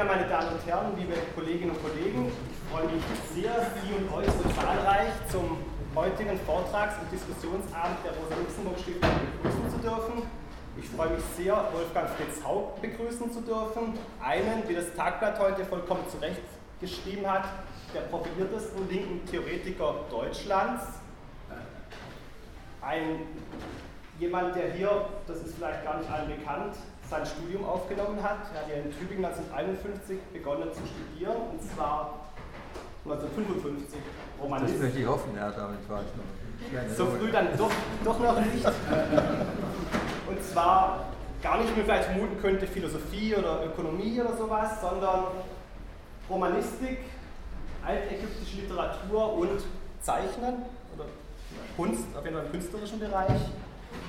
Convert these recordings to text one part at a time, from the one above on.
Ja, meine Damen und Herren, liebe Kolleginnen und Kollegen, ich freue mich sehr, Sie und euch so zahlreich zum heutigen Vortrags- und Diskussionsabend der Rosa-Luxemburg-Stiftung begrüßen zu dürfen. Ich freue mich sehr, Wolfgang Fritz Haug begrüßen zu dürfen. Einen, wie das Tagblatt heute vollkommen zurecht geschrieben hat, der profiliertesten linken Theoretiker Deutschlands. Ein jemand, der hier, das ist vielleicht gar nicht allen bekannt, sein Studium aufgenommen hat. Er hat ja in Tübingen 1951 begonnen zu studieren, und zwar 1955 Romanist. Das möchte ich hoffen, ja, damit war ich noch. So früh dann doch, doch noch nicht. Und zwar gar nicht, wie man vielleicht vermuten könnte, Philosophie oder Ökonomie oder sowas, sondern Romanistik, altägyptische Literatur und Zeichnen oder Kunst, auf jeden Fall im künstlerischen Bereich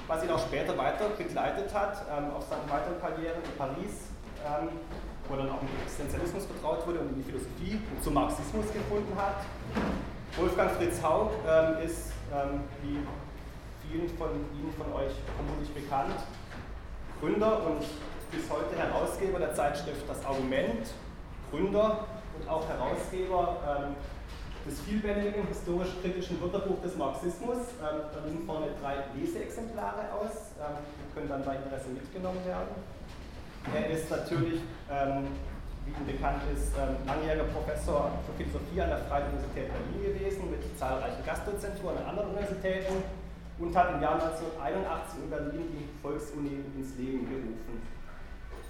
was ihn auch später weiter begleitet hat, ähm, auf seiner weiteren Karriere in Paris, ähm, wo er dann auch mit Existenzialismus vertraut wurde und in die Philosophie und zum Marxismus gefunden hat. Wolfgang Fritz Haug ähm, ist, ähm, wie vielen von Ihnen von euch vermutlich bekannt, Gründer und bis heute Herausgeber der Zeitschrift Das Argument, Gründer und auch Herausgeber ähm, des vielbändigen historisch-kritischen Wörterbuch des Marxismus. Ähm, da liegen vorne drei Leseexemplare aus, ähm, die können dann bei Interesse mitgenommen werden. Er ist natürlich, ähm, wie Ihnen bekannt ist, ähm, langjähriger Professor für Philosophie an der Freien Universität Berlin gewesen, mit zahlreichen Gastdozenturen an anderen Universitäten und hat im Jahr 1981 in Berlin die Volksuni ins Leben gerufen.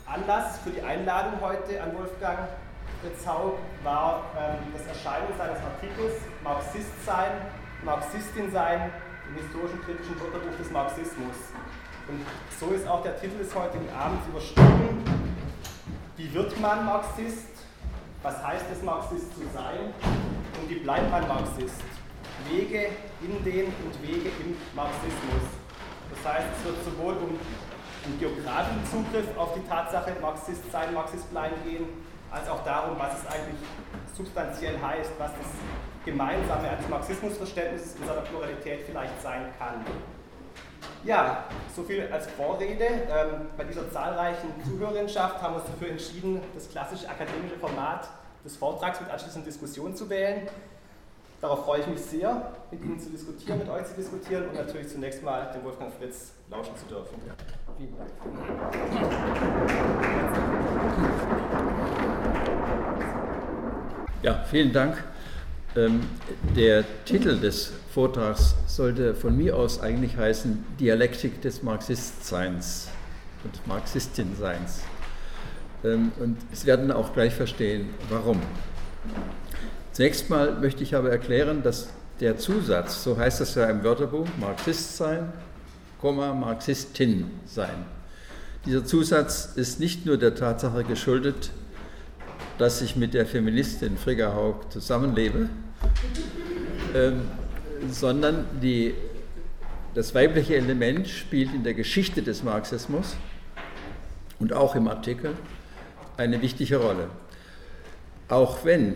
Anlass für die Einladung heute an Wolfgang Zau war ähm, das Erscheinen seines Artikels Marxist sein, Marxistin sein im historischen kritischen Wörterbuch des Marxismus. Und so ist auch der Titel des heutigen Abends überschrieben. Wie wird man Marxist? Was heißt es, Marxist zu sein? Und wie bleibt man Marxist? Wege in den und Wege im Marxismus. Das heißt, es wird sowohl um einen geografischen Zugriff auf die Tatsache Marxist sein, Marxist bleiben gehen, als auch darum, was es eigentlich substanziell heißt, was das Gemeinsame eines Marxismusverständnisses in seiner Pluralität vielleicht sein kann. Ja, so viel als Vorrede. Ähm, bei dieser zahlreichen Zuhörerinschaft haben wir uns dafür entschieden, das klassische akademische Format des Vortrags mit anschließender Diskussion zu wählen. Darauf freue ich mich sehr, mit Ihnen zu diskutieren, mit euch zu diskutieren und natürlich zunächst mal dem Wolfgang Fritz lauschen zu dürfen. Vielen Dank. Ja, vielen Dank. Ähm, der Titel des Vortrags sollte von mir aus eigentlich heißen Dialektik des Marxistseins und Marxistinseins. Ähm, und Sie werden auch gleich verstehen, warum. Zunächst mal möchte ich aber erklären, dass der Zusatz, so heißt es ja im Wörterbuch, Marxist sein, Marxistin sein. Dieser Zusatz ist nicht nur der Tatsache geschuldet, dass ich mit der Feministin Frigga Haug zusammenlebe, ähm, sondern die, das weibliche Element spielt in der Geschichte des Marxismus und auch im Artikel eine wichtige Rolle. Auch wenn,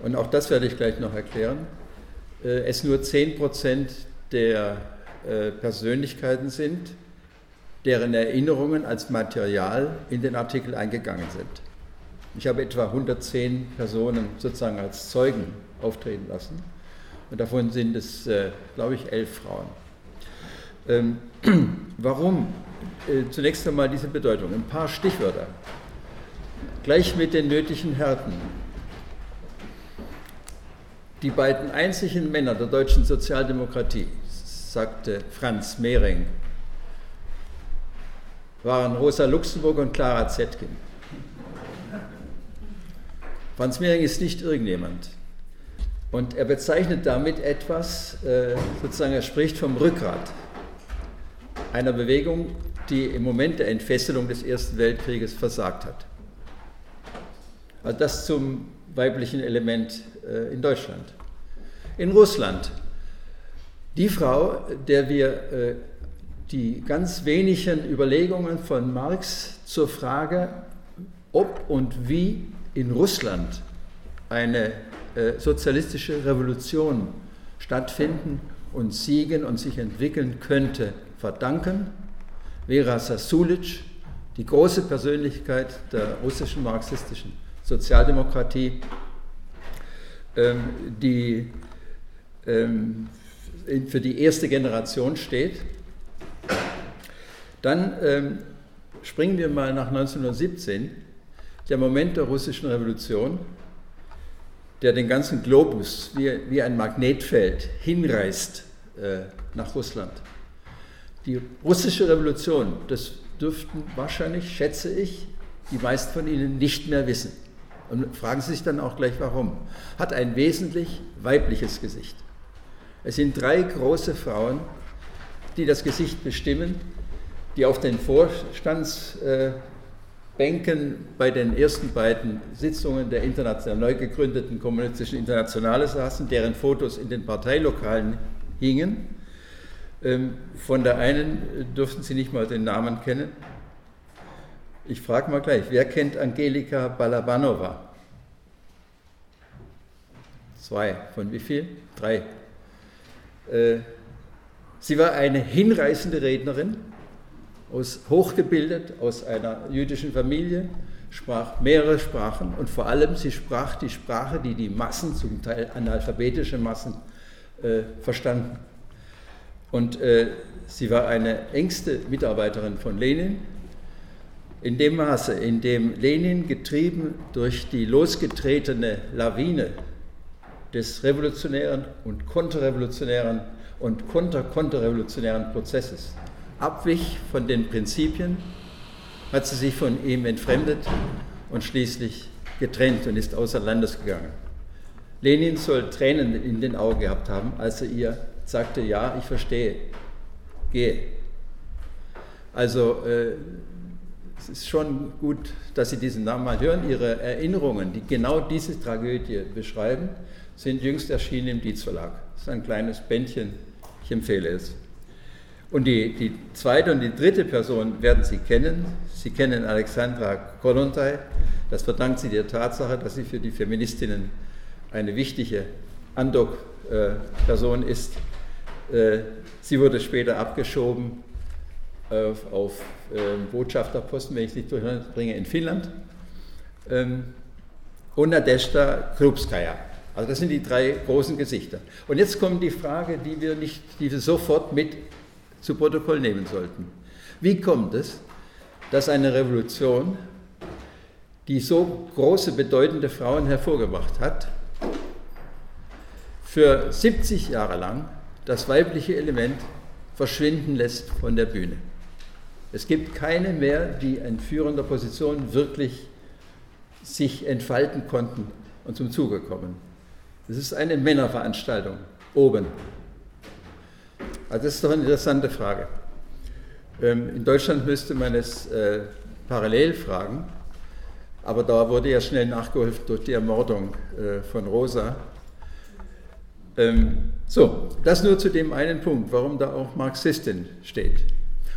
und auch das werde ich gleich noch erklären, äh, es nur 10% der äh, Persönlichkeiten sind, deren Erinnerungen als Material in den Artikel eingegangen sind. Ich habe etwa 110 Personen sozusagen als Zeugen auftreten lassen. Und davon sind es, äh, glaube ich, elf Frauen. Ähm, warum? Äh, zunächst einmal diese Bedeutung. Ein paar Stichwörter. Gleich mit den nötigen Härten. Die beiden einzigen Männer der deutschen Sozialdemokratie, sagte Franz Mehring, waren Rosa Luxemburg und Clara Zetkin. Franz Mehring ist nicht irgendjemand. Und er bezeichnet damit etwas, äh, sozusagen, er spricht vom Rückgrat einer Bewegung, die im Moment der Entfesselung des Ersten Weltkrieges versagt hat. Also das zum weiblichen Element äh, in Deutschland. In Russland, die Frau, der wir äh, die ganz wenigen Überlegungen von Marx zur Frage, ob und wie in Russland eine äh, sozialistische Revolution stattfinden und siegen und sich entwickeln könnte, verdanken. Vera Sasulic die große Persönlichkeit der russischen marxistischen Sozialdemokratie, ähm, die ähm, für die erste Generation steht. Dann ähm, springen wir mal nach 1917, der Moment der russischen Revolution, der den ganzen Globus wie, wie ein Magnetfeld hinreißt äh, nach Russland. Die russische Revolution, das dürften wahrscheinlich, schätze ich, die meisten von Ihnen nicht mehr wissen. Und fragen Sie sich dann auch gleich warum. Hat ein wesentlich weibliches Gesicht. Es sind drei große Frauen, die das Gesicht bestimmen, die auf den Vorstandsbänken bei den ersten beiden Sitzungen der international neu gegründeten kommunistischen Internationale saßen, deren Fotos in den Parteilokalen hingen. Ähm, von der einen dürften Sie nicht mal den Namen kennen. Ich frage mal gleich, wer kennt Angelika Balabanova? Zwei. Von wie viel? Drei. Äh, sie war eine hinreißende Rednerin, aus, hochgebildet, aus einer jüdischen Familie, sprach mehrere Sprachen und vor allem sie sprach die Sprache, die die Massen, zum Teil analphabetische Massen, äh, verstanden. Und äh, sie war eine engste Mitarbeiterin von Lenin. In dem Maße, in dem Lenin getrieben durch die losgetretene Lawine des revolutionären und konterrevolutionären und konter-konterrevolutionären Prozesses abwich von den Prinzipien, hat sie sich von ihm entfremdet und schließlich getrennt und ist außer Landes gegangen. Lenin soll Tränen in den Augen gehabt haben, als er ihr sagte, ja, ich verstehe, gehe. Also äh, es ist schon gut, dass Sie diesen Namen mal hören. Ihre Erinnerungen, die genau diese Tragödie beschreiben, sind jüngst erschienen im Dietz Verlag. Das ist ein kleines Bändchen, ich empfehle es. Und die, die zweite und die dritte Person werden Sie kennen. Sie kennen Alexandra Kollontai. Das verdankt sie der Tatsache, dass sie für die Feministinnen eine wichtige Andock-Person ist. Äh, sie wurde später abgeschoben auf, ähm, Botschafterposten, wenn ich es nicht durcheinander bringe, in Finnland. Ähm, und Nadeshda Krupskaya. Also das sind die drei großen Gesichter. Und jetzt kommt die Frage, die wir, nicht, die wir sofort mit zu Protokoll nehmen sollten. Wie kommt es, dass eine Revolution, die so große, bedeutende Frauen hervorgebracht hat, für 70 Jahre lang das weibliche Element verschwinden lässt von der Bühne? Es gibt keine mehr, die in führender Position wirklich sich entfalten konnten und zum Zuge kommen. Es ist eine Männerveranstaltung oben. Also das ist doch eine interessante Frage. Ähm, in Deutschland müsste man es äh, parallel fragen, aber da wurde ja schnell nachgeholfen durch die Ermordung äh, von Rosa. Ähm, so, das nur zu dem einen Punkt, warum da auch Marxistin steht.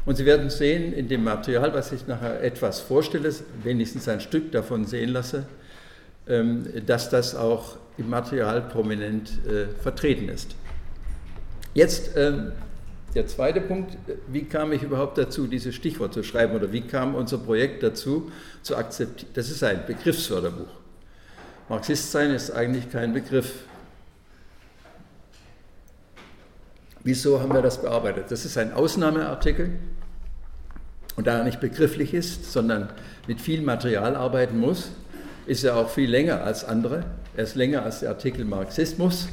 Und Sie werden sehen in dem Material, was ich nachher etwas vorstelle, wenigstens ein Stück davon sehen lasse, ähm, dass das auch im Material prominent äh, vertreten ist. Jetzt ähm, der zweite Punkt, wie kam ich überhaupt dazu, dieses Stichwort zu schreiben oder wie kam unser Projekt dazu, zu akzeptieren? Das ist ein Begriffswörterbuch. Marxist sein ist eigentlich kein Begriff. Wieso haben wir das bearbeitet? Das ist ein Ausnahmeartikel und da er nicht begrifflich ist, sondern mit viel Material arbeiten muss, ist er auch viel länger als andere. Er ist länger als der Artikel Marxismus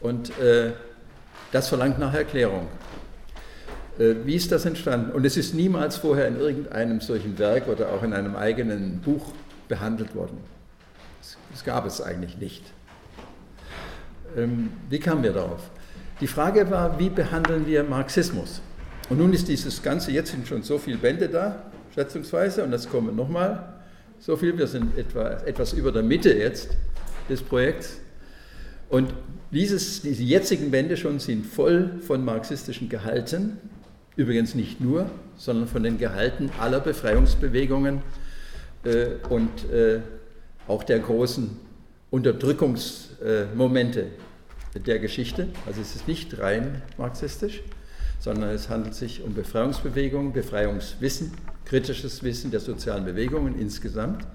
und äh, das verlangt nach Erklärung. Äh, wie ist das entstanden? Und es ist niemals vorher in irgendeinem solchen Werk oder auch in einem eigenen Buch behandelt worden. Das gab es eigentlich nicht. Ähm, wie kamen wir darauf? Die Frage war, wie behandeln wir Marxismus? Und nun ist dieses Ganze, jetzt sind schon so viele Bände da, schätzungsweise, und das kommen nochmal so viel, wir sind etwa, etwas über der Mitte jetzt des Projekts. Und dieses, diese jetzigen Bände schon sind voll von marxistischen Gehalten, übrigens nicht nur, sondern von den Gehalten aller Befreiungsbewegungen äh, und äh, auch der großen Unterdrückungsmomente äh, der Geschichte. Also es ist nicht rein marxistisch, sondern es handelt sich um Befreiungsbewegungen, Befreiungswissen, kritisches Wissen der sozialen Bewegungen insgesamt.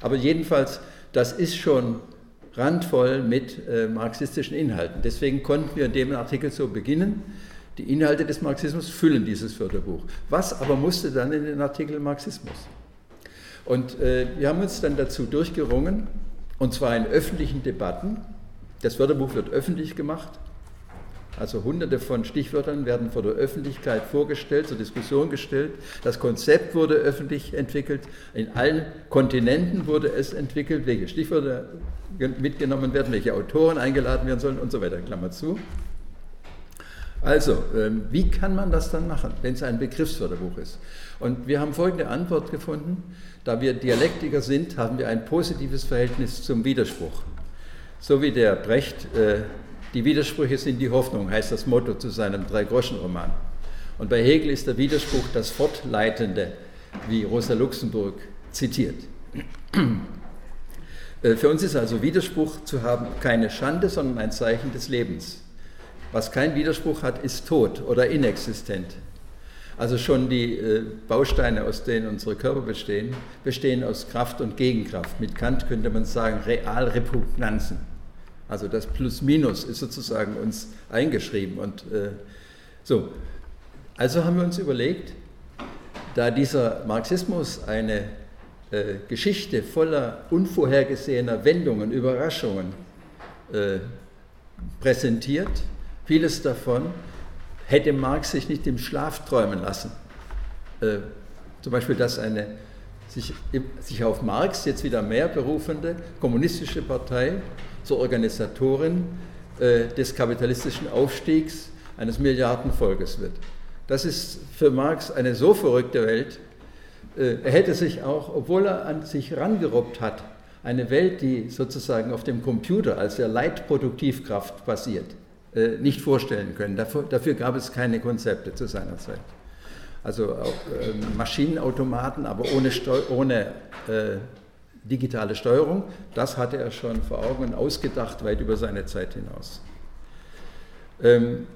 Aber jedenfalls, das ist schon randvoll mit äh, marxistischen Inhalten. Deswegen konnten wir in dem Artikel so beginnen. Die Inhalte des Marxismus füllen dieses Wörterbuch. Was aber musste dann in den Artikel Marxismus? Und äh, wir haben uns dann dazu durchgerungen, und zwar in öffentlichen Debatten. Das Wörterbuch wird öffentlich gemacht. Also hunderte von Stichwörtern werden vor der Öffentlichkeit vorgestellt, zur Diskussion gestellt. Das Konzept wurde öffentlich entwickelt. In allen Kontinenten wurde es entwickelt, welche Stichwörter mitgenommen werden, welche Autoren eingeladen werden sollen und so weiter. Klammer zu. Also, ähm, wie kann man das dann machen, wenn es ein Begriffswörterbuch ist? Und wir haben folgende Antwort gefunden. Da wir Dialektiker sind, haben wir ein positives Verhältnis zum Widerspruch. So wie der Brecht, äh, die Widersprüche sind die Hoffnung, heißt das Motto zu seinem Drei-Groschen-Roman. Und bei Hegel ist der Widerspruch das Fortleitende, wie Rosa Luxemburg zitiert. Äh, für uns ist also Widerspruch zu haben keine Schande, sondern ein Zeichen des Lebens. Was kein Widerspruch hat, ist tot oder inexistent. Also schon die äh, Bausteine, aus denen unsere Körper bestehen, bestehen aus Kraft und Gegenkraft. Mit Kant könnte man sagen Realrepugnanzen. Also das Plus-Minus ist sozusagen uns eingeschrieben. Und äh, so, also haben wir uns überlegt, da dieser Marxismus eine äh, Geschichte voller unvorhergesehener Wendungen, Überraschungen äh, präsentiert, Vieles davon hätte Marx sich nicht im Schlaf träumen lassen. Äh, zum Beispiel, dass eine sich, sich auf Marx jetzt wieder mehr berufende kommunistische Partei zur Organisatorin äh, des kapitalistischen Aufstiegs eines Milliardenvolkes wird. Das ist für Marx eine so verrückte Welt. Äh, er hätte sich auch, obwohl er an sich rangerobbt hat, eine Welt, die sozusagen auf dem Computer als der Leitproduktivkraft basiert, äh, nicht vorstellen können. Dafür, dafür, gab es keine Konzepte zu seiner Zeit. Also auch, äh, Maschinenautomaten, aber ohne, Steu ohne äh, digitale Steuerung, das hatte er schon vor Augen und ausgedacht, weit über seine Zeit hinaus. Ähm,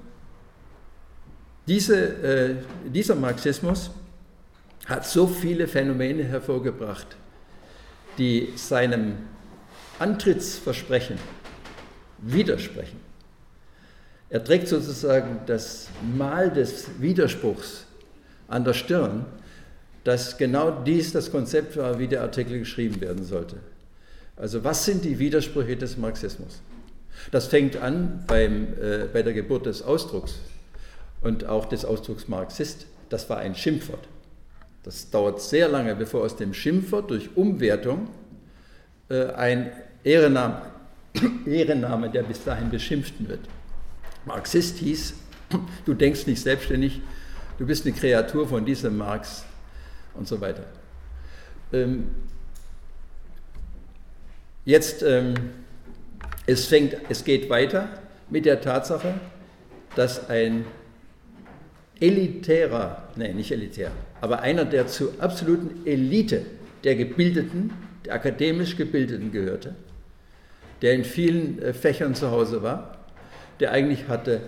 diese, äh, dieser Marxismus hat so viele Phänomene hervorgebracht, die seinem Antrittsversprechen widersprechen. Er trägt sozusagen das Mal des Widerspruchs an der Stirn, dass genau dies das Konzept war, wie der Artikel geschrieben werden sollte. Also was sind die Widersprüche des Marxismus? Das fängt an beim, äh, bei der Geburt des Ausdrucks und auch des Ausdrucks Marxist. Das war ein Schimpfwort. Das dauert sehr lange, bevor aus dem Schimpfwort durch Umwertung äh, ein Ehrenname, Ehrenname der bis dahin Beschimpften wird. Marxist hieß, du denkst nicht selbstständig, du bist eine Kreatur von diesem Marx und so weiter. Ähm, jetzt, ähm, es, fängt, es geht weiter mit der Tatsache, dass ein elitärer, nein, nicht elitär, aber einer, der zur absoluten Elite der Gebildeten, der akademisch Gebildeten gehörte, der in vielen äh, Fächern zu Hause war, der eigentlich hatte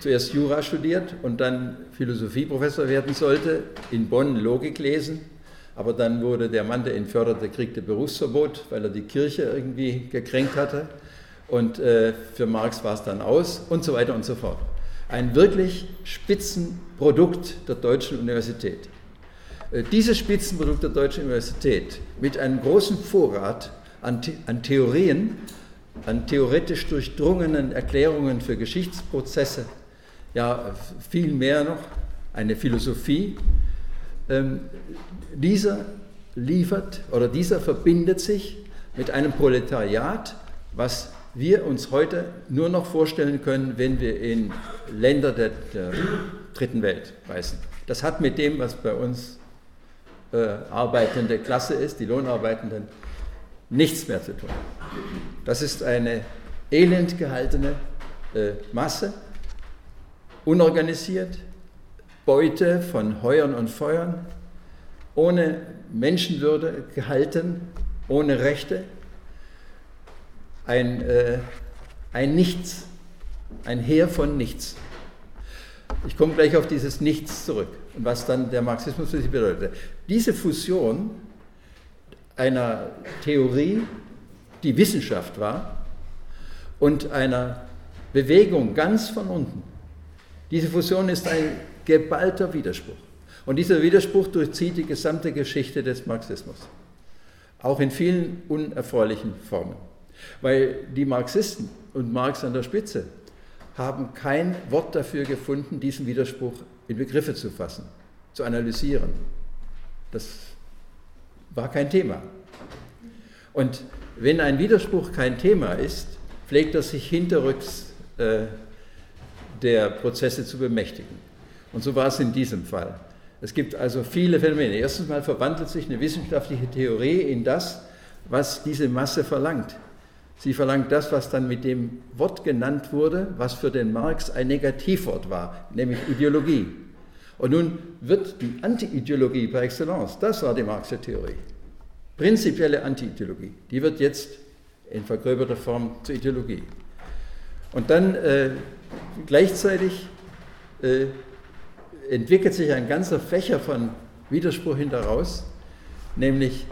zuerst Jura studiert und dann Philosophieprofessor werden sollte, in Bonn Logik lesen, aber dann wurde der Mann, der ihn förderte, kriegte Berufsverbot, weil er die Kirche irgendwie gekränkt hatte und äh, für Marx war es dann aus und so weiter und so fort. Ein wirklich Spitzenprodukt der deutschen Universität. Äh, dieses Spitzenprodukt der deutschen Universität mit einem großen Vorrat an, an Theorien an theoretisch durchdrungenen Erklärungen für Geschichtsprozesse, ja viel mehr noch, eine Philosophie. Ähm, dieser liefert oder dieser verbindet sich mit einem Proletariat, was wir uns heute nur noch vorstellen können, wenn wir in Länder der, der dritten Welt reisen. Das hat mit dem, was bei uns äh, arbeitende Klasse ist, die Lohnarbeitenden, nichts mehr zu tun. Das ist eine elend gehaltene äh, Masse, unorganisiert, Beute von Heuern und Feuern, ohne Menschenwürde gehalten, ohne Rechte, ein, äh, ein Nichts, ein Heer von Nichts. Ich komme gleich auf dieses Nichts zurück und was dann der Marxismus für sie bedeutet. Diese Fusion einer Theorie, die Wissenschaft war, und einer Bewegung ganz von unten. Diese Fusion ist ein geballter Widerspruch. Und dieser Widerspruch durchzieht die gesamte Geschichte des Marxismus. Auch in vielen unerfreulichen Formen. Weil die Marxisten und Marx an der Spitze haben kein Wort dafür gefunden, diesen Widerspruch in Begriffe zu fassen, zu analysieren. Das war kein Thema. Und wenn ein Widerspruch kein Thema ist, pflegt er sich hinterrücks äh, der Prozesse zu bemächtigen. Und so war es in diesem Fall. Es gibt also viele Phänomene. Erstens mal verwandelt sich eine wissenschaftliche Theorie in das, was diese Masse verlangt. Sie verlangt das, was dann mit dem Wort genannt wurde, was für den Marx ein Negativwort war, nämlich Ideologie. Und nun wird die Anti-Ideologie par excellence, das war die Marxische Theorie, prinzipielle Anti-Ideologie, die wird jetzt in vergröberter Form zur Ideologie. Und dann äh, gleichzeitig äh, entwickelt sich ein ganzer Fächer von Widerspruch hinderaus, nämlich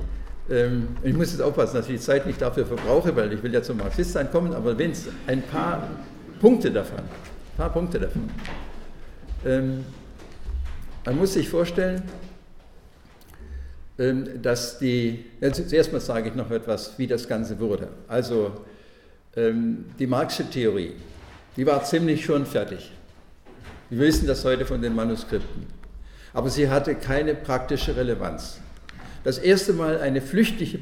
ähm, ich muss jetzt aufpassen, dass ich die Zeit nicht dafür verbrauche, weil ich will ja zum Marxistsein kommen, aber wenn es ein paar Punkte davon, ein paar Punkte davon. Ähm, man muss sich vorstellen, ähm, dass die, ja, zuerst mal sage ich noch etwas, wie das Ganze wurde. Also die Marxische Theorie, die war ziemlich schon fertig. Wir wissen das heute von den Manuskripten. Aber sie hatte keine praktische Relevanz das erste Mal eine flüchtige,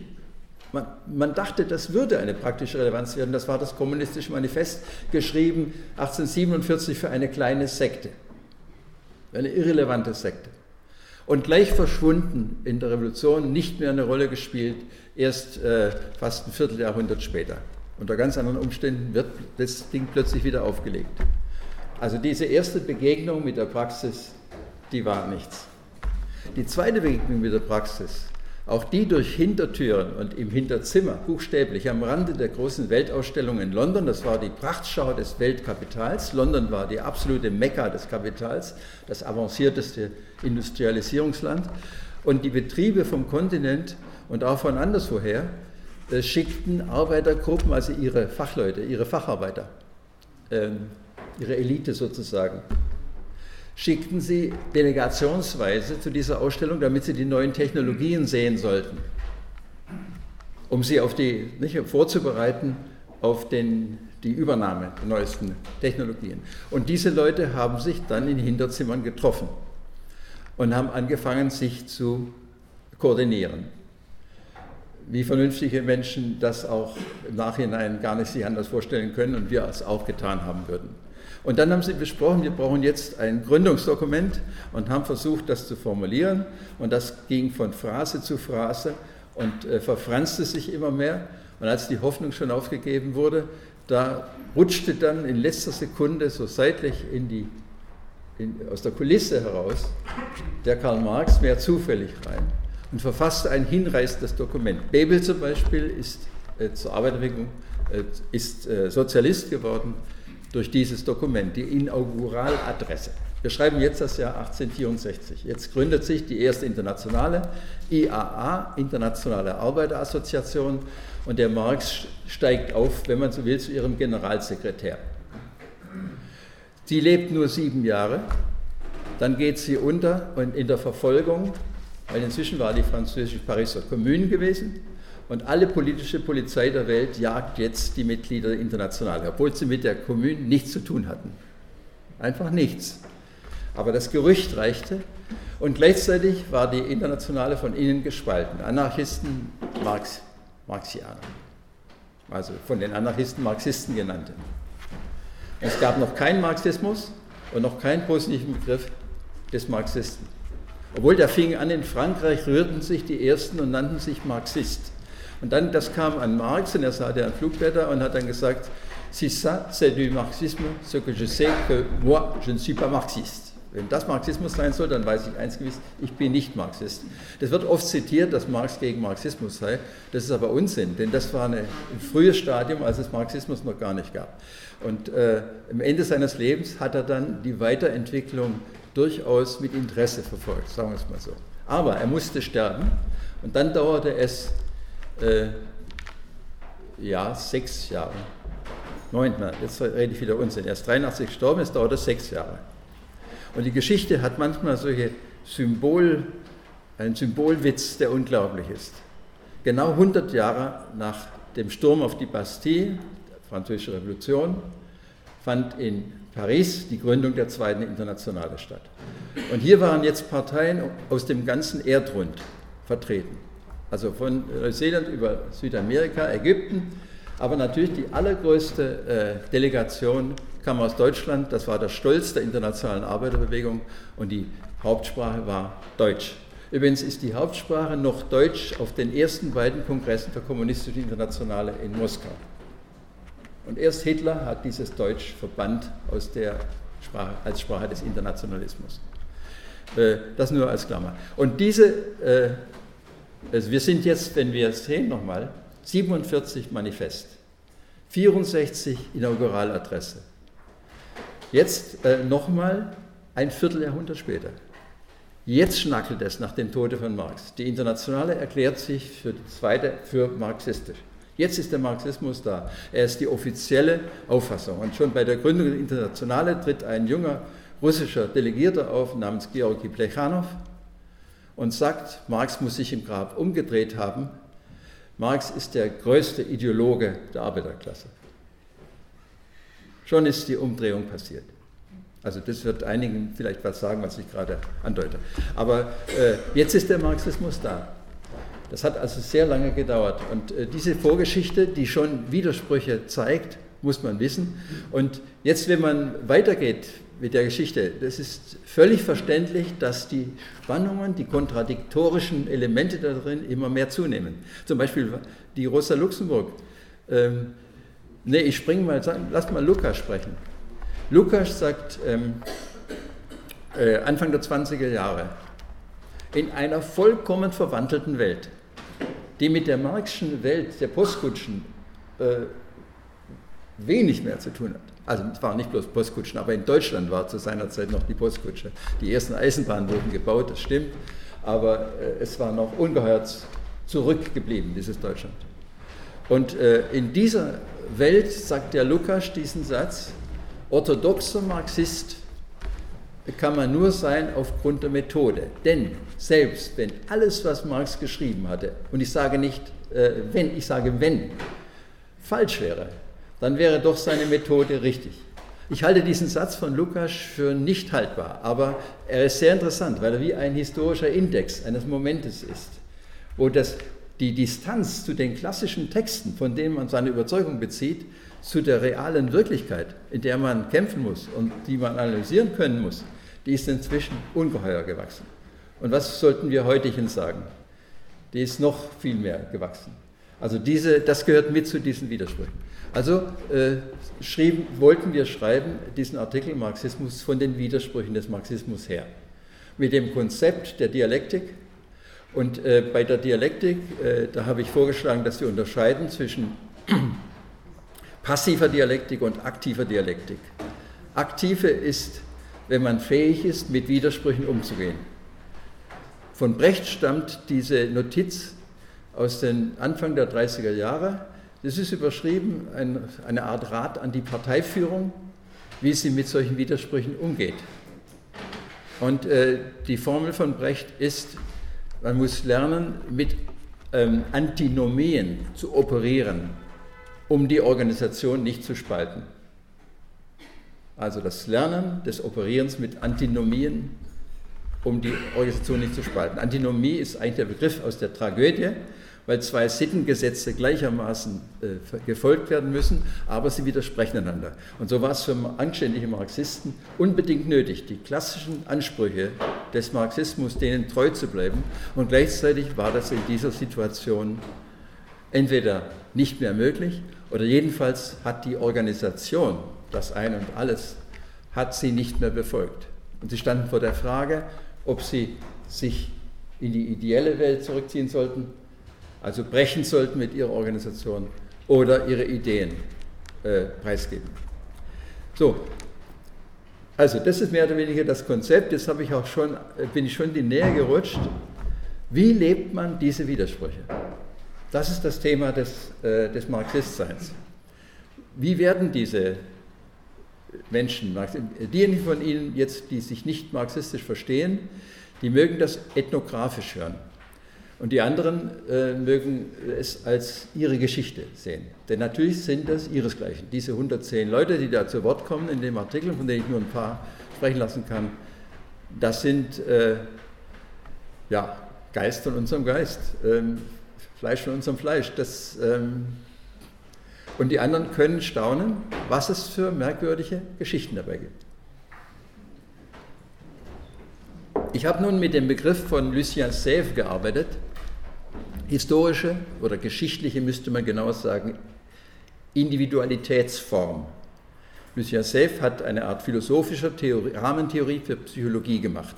man, man, dachte, das würde eine praktische Relevanz werden, das war das Kommunistische Manifest, geschrieben 1847 für eine kleine Sekte, eine irrelevante Sekte. Und gleich verschwunden in der Revolution, nicht mehr eine Rolle gespielt, erst äh, fast ein Vierteljahrhundert später. Unter ganz anderen Umständen wird das Ding plötzlich wieder aufgelegt. Also diese erste Begegnung mit der Praxis, die war nichts. Die zweite Begegnung mit der Praxis, auch die durch Hintertüren und im Hinterzimmer, buchstäblich am Rande der großen Weltausstellung in London, das war die Prachtschau des Weltkapitals. London war die absolute Mekka des Kapitals, das avancierteste Industrialisierungsland. Und die Betriebe vom Kontinent und auch von anderswoher schickten Arbeitergruppen, also ihre Fachleute, ihre Facharbeiter, ähm, ihre Elite sozusagen, schickten sie delegationsweise zu dieser Ausstellung, damit sie die neuen Technologien sehen sollten, um sie auf die, nicht, vorzubereiten auf den, die Übernahme der neuesten Technologien. Und diese Leute haben sich dann in Hinterzimmern getroffen und haben angefangen, sich zu koordinieren. Wie vernünftige Menschen das auch im Nachhinein gar nicht sich anders vorstellen können und wir es auch getan haben würden. Und dann haben sie besprochen, wir brauchen jetzt ein Gründungsdokument und haben versucht, das zu formulieren. Und das ging von Phrase zu Phrase und äh, verfranste sich immer mehr. Und als die Hoffnung schon aufgegeben wurde, da rutschte dann in letzter Sekunde so seitlich in die, in, aus der Kulisse heraus der Karl Marx mehr zufällig rein und verfasste ein hinreißendes Dokument. Bebel zum Beispiel ist äh, zur Arbeiterbewegung äh, ist äh, Sozialist geworden durch dieses Dokument, die Inauguraladresse. Wir schreiben jetzt das Jahr 1864. Jetzt gründet sich die erste internationale IAA, Internationale Arbeiterassoziation, und der Marx steigt auf, wenn man so will, zu ihrem Generalsekretär. Sie lebt nur sieben Jahre, dann geht sie unter und in der Verfolgung, weil inzwischen war die französische Pariser Kommune gewesen, und alle politische Polizei der Welt jagt jetzt die Mitglieder der Internationale, obwohl sie mit der Kommune nichts zu tun hatten. Einfach nichts. Aber das Gerücht reichte und gleichzeitig war die Internationale von innen gespalten. Anarchisten, Marx, Marxianer. Also von den Anarchisten Marxisten genannte. Es gab noch keinen Marxismus und noch keinen positiven Begriff des Marxisten. Obwohl der fing an in Frankreich, rührten sich die Ersten und nannten sich Marxist. Und dann, das kam an Marx und er sah der Flugblätter und hat dann gesagt, si ça c'est du marxisme, ce que je sais que moi je ne suis pas marxiste. Wenn das Marxismus sein soll, dann weiß ich eins gewiss, ich bin nicht Marxist. Das wird oft zitiert, dass Marx gegen Marxismus sei. Das ist aber Unsinn, denn das war eine, ein frühes Stadium, als es Marxismus noch gar nicht gab. Und äh, am Ende seines Lebens hat er dann die Weiterentwicklung durchaus mit Interesse verfolgt, sagen wir es mal so. Aber er musste sterben und dann dauerte es äh, ja, sechs Jahre. Neun, jetzt rede ich wieder Unsinn. Er ist 83 gestorben, es dauerte sechs Jahre. Und die Geschichte hat manchmal solche Symbol, einen Symbolwitz, der unglaublich ist. Genau 100 Jahre nach dem Sturm auf die Bastille, der Französische Revolution, fand in Paris die Gründung der Zweiten Internationale statt. Und hier waren jetzt Parteien aus dem ganzen Erdrund vertreten. Also von Neuseeland über Südamerika, Ägypten, aber natürlich die allergrößte äh, Delegation kam aus Deutschland. Das war der Stolz der internationalen Arbeiterbewegung und die Hauptsprache war Deutsch. Übrigens ist die Hauptsprache noch Deutsch auf den ersten beiden Kongressen der Kommunistischen Internationale in Moskau. Und erst Hitler hat dieses Deutsch verbannt aus der Sprache, als Sprache des Internationalismus. Äh, das nur als Klammer. Und diese, äh, also wir sind jetzt, wenn wir es sehen nochmal, 47 Manifest, 64 Inauguraladresse, Jetzt äh, nochmal ein Vierteljahrhundert später. Jetzt schnackelt es nach dem Tode von Marx. Die Internationale erklärt sich für die zweite für marxistisch. Jetzt ist der Marxismus da. Er ist die offizielle Auffassung. Und schon bei der Gründung der Internationale tritt ein junger russischer Delegierter auf namens Georgi Plechanow und sagt, Marx muss sich im Grab umgedreht haben. Marx ist der größte Ideologe der Arbeiterklasse. Schon ist die Umdrehung passiert. Also das wird einigen vielleicht was sagen, was ich gerade andeute. Aber äh, jetzt ist der Marxismus da. Das hat also sehr lange gedauert. Und äh, diese Vorgeschichte, die schon Widersprüche zeigt, muss man wissen. Und jetzt, wenn man weitergeht mit der Geschichte, das ist völlig verständlich, dass die Spannungen, die kontradiktorischen Elemente darin immer mehr zunehmen. Zum Beispiel die Rosa Luxemburg. Ähm, Nee, ich springe mal, lass mal Lukas sprechen. Lukas sagt ähm, äh, Anfang der 20er Jahre, in einer vollkommen verwandelten Welt, die mit der Marxischen Welt der Postkutschen äh, wenig mehr zu tun hat. Also es waren nicht bloß Postkutschen, aber in Deutschland war zu seiner Zeit noch die Postkutsche. Die ersten Eisenbahnen wurden gebaut, das stimmt, aber äh, es war noch ungeheuer zurückgeblieben, dieses Deutschland. Und äh, in dieser Welt sagt der Lukas diesen Satz, orthodoxer Marxist kann man nur sein aufgrund der Methode. Denn selbst wenn alles, was Marx geschrieben hatte, und ich sage nicht äh, wenn, ich sage wenn, falsch wäre, dann wäre doch seine Methode richtig. Ich halte diesen Satz von Lukas für nicht haltbar, aber er ist sehr interessant, weil er wie ein historischer Index eines Momentes ist, wo das die Distanz zu den klassischen Texten, von denen man seine Überzeugung bezieht, zu der realen Wirklichkeit, in der man kämpfen muss und die man analysieren können muss, die ist inzwischen ungeheuer gewachsen. Und was sollten wir heutigen sagen? Die ist noch viel mehr gewachsen. Also diese, das gehört mit zu diesen Widersprüchen. Also äh, schrieben, wollten wir schreiben diesen Artikel Marxismus von den Widersprüchen des Marxismus her. Mit dem Konzept der Dialektik, und äh, bei der Dialektik, äh, da habe ich vorgeschlagen, dass wir unterscheiden zwischen passiver Dialektik und aktiver Dialektik. Aktive ist, wenn man fähig ist, mit Widersprüchen umzugehen. Von Brecht stammt diese Notiz aus den Anfang der 30er Jahre. Das ist überschrieben, ein, eine Art Rat an die Parteiführung, wie sie mit solchen Widersprüchen umgeht. Und äh, die Formel von Brecht ist, man muss lernen, mit ähm, Antinomien zu operieren, um die Organisation nicht zu spalten. Also das Lernen des Operierens mit Antinomien, um die Organisation nicht zu spalten. Antinomie ist eigentlich der Begriff aus der Tragödie weil zwei Sittengesetze gleichermaßen äh, gefolgt werden müssen, aber sie widersprechen einander. Und so war es für anständige Marxisten unbedingt nötig, die klassischen Ansprüche des Marxismus denen treu zu bleiben. Und gleichzeitig war das in dieser Situation entweder nicht mehr möglich oder jedenfalls hat die Organisation, das Ein und Alles, hat sie nicht mehr befolgt. Und sie standen vor der Frage, ob sie sich in die ideelle Welt zurückziehen sollten, also brechen sollten mit ihrer Organisation oder ihre Ideen äh, preisgeben. So, also das ist mehr oder weniger das Konzept. Jetzt habe ich auch schon, äh, bin ich schon in die Nähe gerutscht. Wie lebt man diese Widersprüche? Das ist das Thema des, äh, des Marxistseins. Wie werden diese Menschen, diejenigen von Ihnen jetzt, die sich nicht marxistisch verstehen, die mögen das ethnografisch hören. Und die anderen äh, mögen es als ihre Geschichte sehen. Denn natürlich sind das ihresgleichen. Diese 110 Leute, die da zu Wort kommen in dem Artikel, von denen ich nur ein paar sprechen lassen kann, das sind äh, ja, Geist von unserem Geist, ähm, Fleisch von unserem Fleisch. Das, ähm, und die anderen können staunen, was es für merkwürdige Geschichten dabei gibt. Ich habe nun mit dem Begriff von Lucien Sèvres gearbeitet. Historische oder geschichtliche müsste man genau sagen, Individualitätsform. Lucien Sèvres hat eine Art philosophischer Theorie, Rahmentheorie für Psychologie gemacht.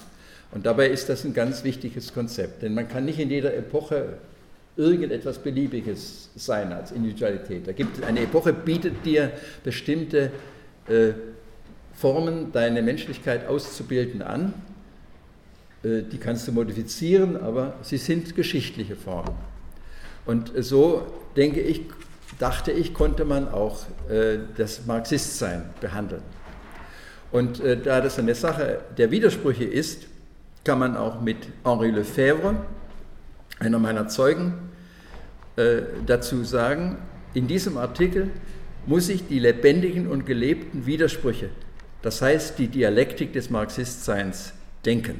Und dabei ist das ein ganz wichtiges Konzept, denn man kann nicht in jeder Epoche irgendetwas Beliebiges sein als Individualität. Da gibt eine Epoche bietet dir bestimmte äh, Formen, deine Menschlichkeit auszubilden an äh, die kannst du modifizieren, aber sie sind geschichtliche Formen. Und so denke ich, dachte ich, konnte man auch äh, das Marxistsein behandeln. Und äh, da das eine Sache der Widersprüche ist, kann man auch mit Henri Lefebvre, einer meiner Zeugen, dazu sagen, in diesem Artikel muss ich die lebendigen und gelebten Widersprüche, das heißt die Dialektik des Marxistseins, denken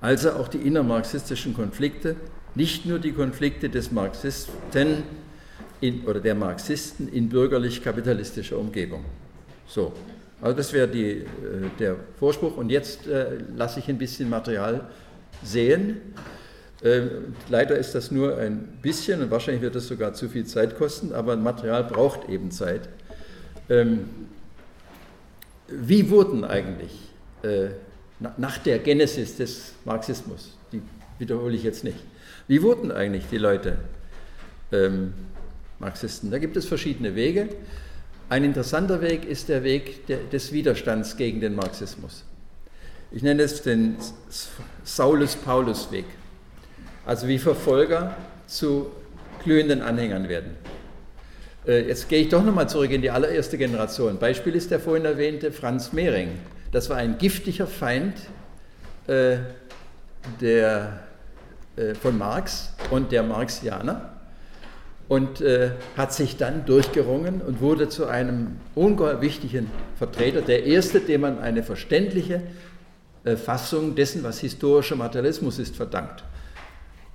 also auch die innermarxistischen Konflikte, nicht nur die Konflikte des Marxisten in, oder der Marxisten in bürgerlich-kapitalistischer Umgebung. So, also das wäre äh, der Vorspruch. Und jetzt äh, lasse ich ein bisschen Material sehen. Äh, leider ist das nur ein bisschen und wahrscheinlich wird das sogar zu viel Zeit kosten, aber Material braucht eben Zeit. Ähm, wie wurden eigentlich äh, nach der Genesis des Marxismus, die wiederhole ich jetzt nicht. Wie wurden eigentlich die Leute ähm, Marxisten? Da gibt es verschiedene Wege. Ein interessanter Weg ist der Weg des Widerstands gegen den Marxismus. Ich nenne es den Saulus-Paulus-Weg. Also wie Verfolger zu glühenden Anhängern werden. Äh, jetzt gehe ich doch nochmal zurück in die allererste Generation. Beispiel ist der vorhin erwähnte Franz Mehring. Das war ein giftiger Feind äh, der, äh, von Marx und der Marxianer und hat sich dann durchgerungen und wurde zu einem ungeheuer wichtigen Vertreter, der erste, dem man eine verständliche Fassung dessen, was historischer Materialismus ist, verdankt.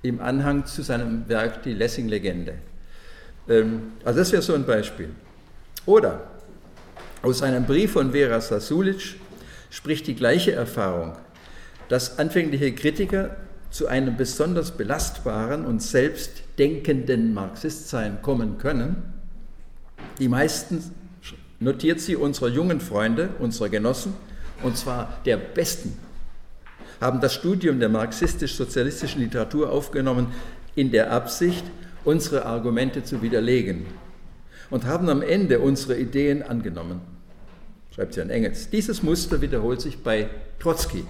Im Anhang zu seinem Werk Die Lessing-Legende. Ähm, also das wäre so ein Beispiel. Oder aus einem Brief von Vera Sasulic spricht die gleiche Erfahrung, dass anfängliche Kritiker zu einem besonders belastbaren und selbstdenkenden Marxistsein kommen können. Die meisten, notiert sie, unserer jungen Freunde, unserer Genossen, und zwar der besten, haben das Studium der marxistisch-sozialistischen Literatur aufgenommen in der Absicht, unsere Argumente zu widerlegen und haben am Ende unsere Ideen angenommen schreibt sie an Engels. Dieses Muster wiederholt sich bei Trotzki.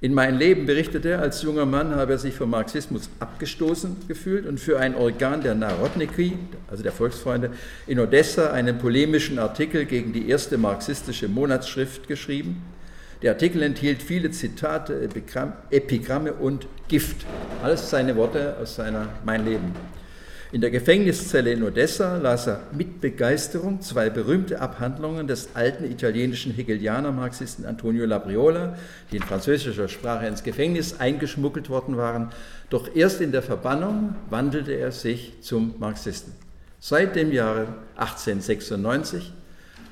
In mein Leben berichtet er, als junger Mann habe er sich vom Marxismus abgestoßen gefühlt und für ein Organ der Narodniki, also der Volksfreunde, in Odessa einen polemischen Artikel gegen die erste marxistische Monatsschrift geschrieben. Der Artikel enthielt viele Zitate, Epigramme und Gift. Alles seine Worte aus seiner Mein Leben. In der Gefängniszelle in Odessa las er mit Begeisterung zwei berühmte Abhandlungen des alten italienischen Hegelianer-Marxisten Antonio Labriola, die in französischer Sprache ins Gefängnis eingeschmuggelt worden waren. Doch erst in der Verbannung wandelte er sich zum Marxisten. Seit dem Jahre 1896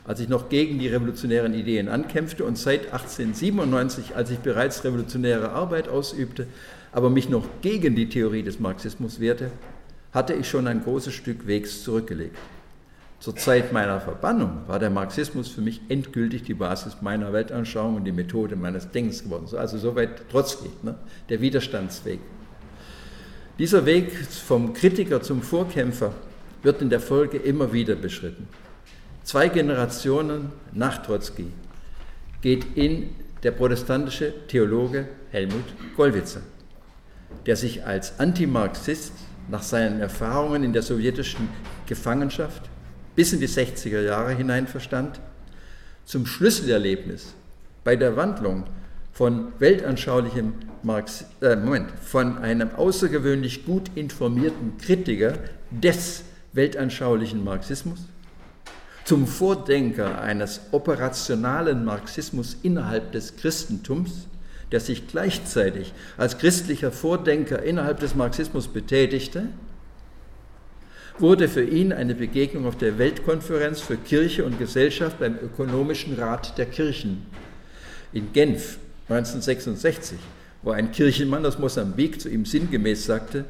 als ich noch gegen die revolutionären Ideen ankämpfte und seit 1897, als ich bereits revolutionäre Arbeit ausübte, aber mich noch gegen die Theorie des Marxismus wehrte, hatte ich schon ein großes Stück Wegs zurückgelegt. Zur Zeit meiner Verbannung war der Marxismus für mich endgültig die Basis meiner Weltanschauung und die Methode meines Denkens geworden. Also soweit Trotzki, ne? der Widerstandsweg. Dieser Weg vom Kritiker zum Vorkämpfer wird in der Folge immer wieder beschritten. Zwei Generationen nach Trotzki geht in der protestantische Theologe Helmut Gollwitzer, der sich als Antimarxist nach seinen Erfahrungen in der sowjetischen Gefangenschaft bis in die 60er Jahre hinein verstand, zum Schlüsselerlebnis bei der Wandlung von weltanschaulichem Marx, äh, Moment, von einem außergewöhnlich gut informierten Kritiker des weltanschaulichen Marxismus zum Vordenker eines operationalen Marxismus innerhalb des Christentums, der sich gleichzeitig als christlicher Vordenker innerhalb des Marxismus betätigte, wurde für ihn eine Begegnung auf der Weltkonferenz für Kirche und Gesellschaft beim Ökonomischen Rat der Kirchen in Genf 1966, wo ein Kirchenmann aus Mosambik zu ihm sinngemäß sagte,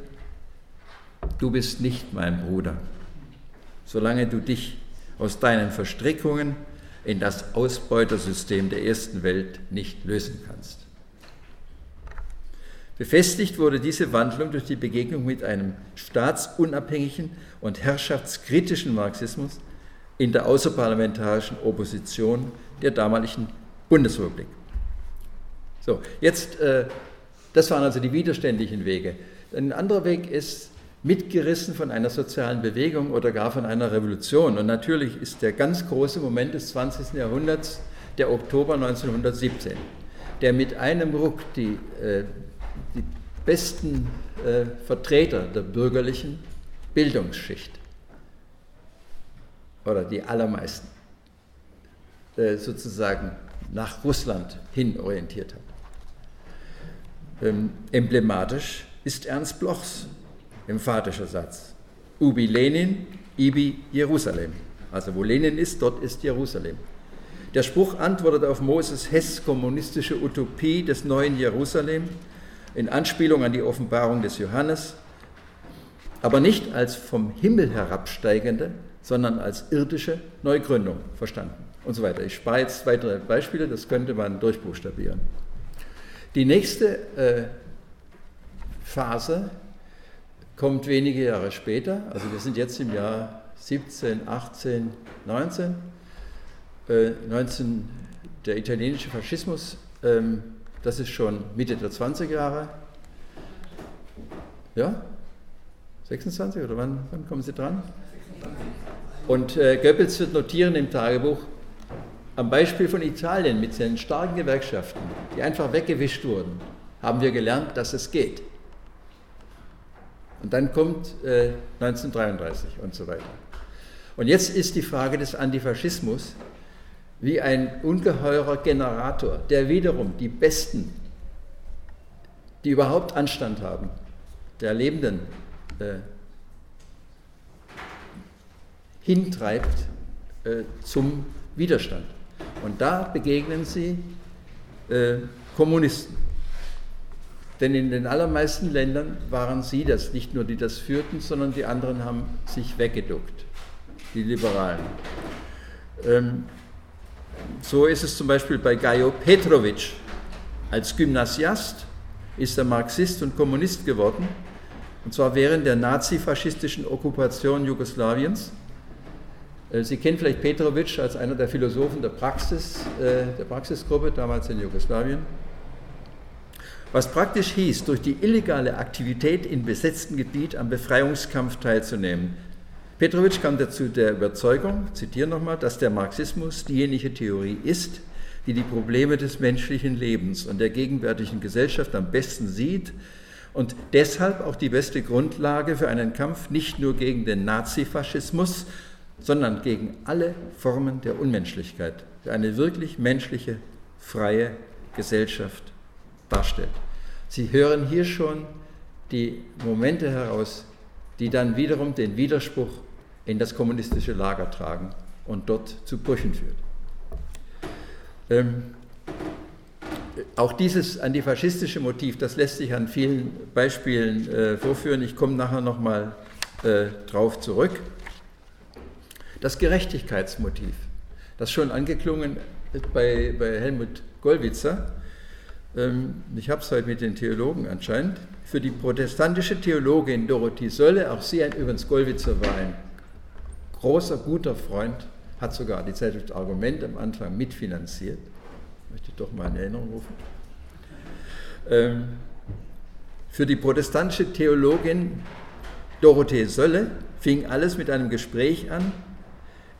du bist nicht mein Bruder, solange du dich aus deinen Verstrickungen in das Ausbeutersystem der ersten Welt nicht lösen kannst. Befestigt wurde diese Wandlung durch die Begegnung mit einem staatsunabhängigen und herrschaftskritischen Marxismus in der außerparlamentarischen Opposition der damaligen Bundesrepublik. So, jetzt, äh, das waren also die widerständlichen Wege. Ein anderer Weg ist mitgerissen von einer sozialen Bewegung oder gar von einer Revolution. Und natürlich ist der ganz große Moment des 20. Jahrhunderts der Oktober 1917, der mit einem Ruck die, äh, die besten äh, Vertreter der bürgerlichen Bildungsschicht oder die allermeisten äh, sozusagen nach Russland hin orientiert hat. Ähm, emblematisch ist Ernst Blochs emphatischer Satz. Ubi Lenin, ibi Jerusalem. Also wo Lenin ist, dort ist Jerusalem. Der Spruch antwortet auf Moses Hess kommunistische Utopie des neuen Jerusalem in Anspielung an die Offenbarung des Johannes, aber nicht als vom Himmel herabsteigende, sondern als irdische Neugründung verstanden und so weiter. Ich spare jetzt weitere Beispiele, das könnte man durchbuchstabieren. Die nächste äh, Phase kommt wenige Jahre später, also wir sind jetzt im Jahr 17, 18, 19, äh, 19 der italienische Faschismus, ähm, das ist schon Mitte der 20er Jahre. Ja? 26 oder wann, wann kommen Sie dran? Und äh, Goebbels wird notieren im Tagebuch, am Beispiel von Italien mit seinen starken Gewerkschaften, die einfach weggewischt wurden, haben wir gelernt, dass es geht. Und dann kommt äh, 1933 und so weiter. Und jetzt ist die Frage des Antifaschismus wie ein ungeheurer Generator, der wiederum die Besten, die überhaupt Anstand haben, der Lebenden äh, hintreibt äh, zum Widerstand. Und da begegnen sie äh, Kommunisten. Denn in den allermeisten Ländern waren sie das, nicht nur die das führten, sondern die anderen haben sich weggeduckt, die Liberalen. Ähm, so ist es zum Beispiel bei Gajo Petrovic. Als Gymnasiast ist er Marxist und Kommunist geworden, und zwar während der nazifaschistischen Okkupation Jugoslawiens. Äh, sie kennen vielleicht Petrovic als einer der Philosophen der Praxis, äh, der Praxisgruppe damals in Jugoslawien was praktisch hieß, durch die illegale Aktivität im besetzten Gebiet am Befreiungskampf teilzunehmen. Petrovic kam dazu der Überzeugung, zitiere nochmal, dass der Marxismus diejenige Theorie ist, die die Probleme des menschlichen Lebens und der gegenwärtigen Gesellschaft am besten sieht und deshalb auch die beste Grundlage für einen Kampf nicht nur gegen den Nazifaschismus, sondern gegen alle Formen der Unmenschlichkeit, für eine wirklich menschliche, freie Gesellschaft darstellt. Sie hören hier schon die Momente heraus, die dann wiederum den Widerspruch in das kommunistische Lager tragen und dort zu Brüchen führt. Ähm, auch dieses antifaschistische Motiv, das lässt sich an vielen Beispielen äh, vorführen. Ich komme nachher nochmal äh, drauf zurück. das Gerechtigkeitsmotiv, das schon angeklungen bei, bei Helmut Gollwitzer. Ähm, ich habe es heute mit den Theologen anscheinend. Für die protestantische Theologin Dorothee Sölle, auch sie, übrigens Gollwitzer war ein großer, guter Freund, hat sogar die Zeitschrift Argument am Anfang mitfinanziert. Möchte ich doch mal in Erinnerung rufen. Ähm, für die protestantische Theologin Dorothee Sölle fing alles mit einem Gespräch an,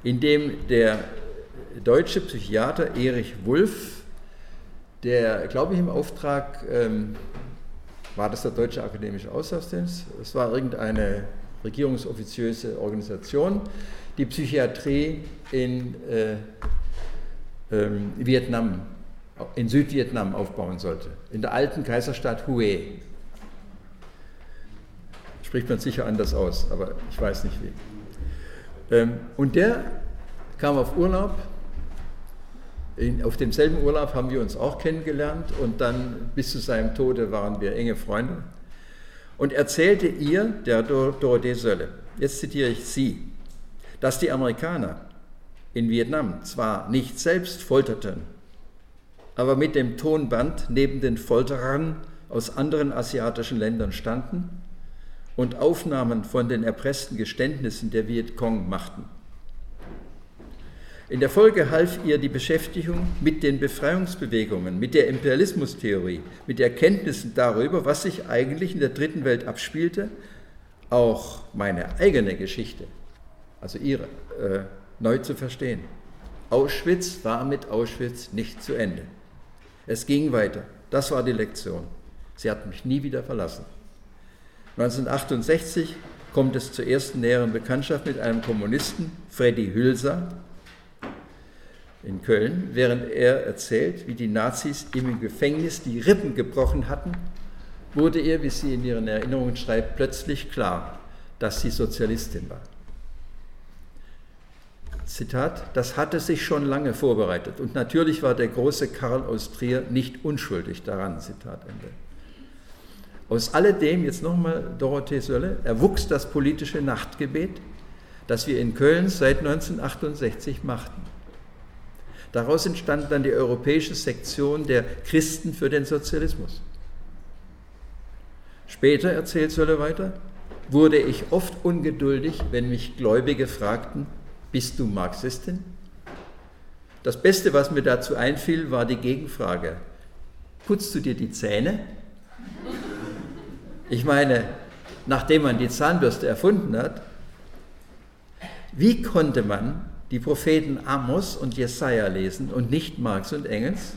in dem der deutsche Psychiater Erich Wulff, der, glaube ich, im Auftrag, ähm, war das der Deutsche Akademische Austauschdienst, es war irgendeine regierungsoffiziöse Organisation, die Psychiatrie in äh, ähm, Vietnam, in Südvietnam aufbauen sollte, in der alten Kaiserstadt Hue spricht man sicher anders aus, aber ich weiß nicht wie. Ähm, und der kam auf Urlaub. In, auf demselben Urlaub haben wir uns auch kennengelernt und dann bis zu seinem Tode waren wir enge Freunde. Und erzählte ihr, der Dor Dorothee Sölle, jetzt zitiere ich sie, dass die Amerikaner in Vietnam zwar nicht selbst folterten, aber mit dem Tonband neben den Folterern aus anderen asiatischen Ländern standen und Aufnahmen von den erpressten Geständnissen der Vietcong machten. In der Folge half ihr die Beschäftigung mit den Befreiungsbewegungen, mit der Imperialismustheorie, mit Erkenntnissen darüber, was sich eigentlich in der dritten Welt abspielte, auch meine eigene Geschichte, also ihre, äh, neu zu verstehen. Auschwitz war mit Auschwitz nicht zu Ende. Es ging weiter. Das war die Lektion. Sie hat mich nie wieder verlassen. 1968 kommt es zur ersten näheren Bekanntschaft mit einem Kommunisten, Freddy Hülser, in Köln, während er erzählt, wie die Nazis ihm im Gefängnis die Rippen gebrochen hatten, wurde ihr, wie sie in ihren Erinnerungen schreibt, plötzlich klar, dass sie Sozialistin war. Zitat, das hatte sich schon lange vorbereitet und natürlich war der große Karl aus Trier nicht unschuldig daran, Zitat Ende. Aus alledem, jetzt nochmal Dorothee Sölle, erwuchs das politische Nachtgebet, das wir in Köln seit 1968 machten. Daraus entstand dann die europäische Sektion der Christen für den Sozialismus. Später, erzählt Sölle weiter, wurde ich oft ungeduldig, wenn mich Gläubige fragten, bist du Marxistin? Das Beste, was mir dazu einfiel, war die Gegenfrage, putzt du dir die Zähne? Ich meine, nachdem man die Zahnbürste erfunden hat, wie konnte man die Propheten Amos und Jesaja lesen und nicht Marx und Engels?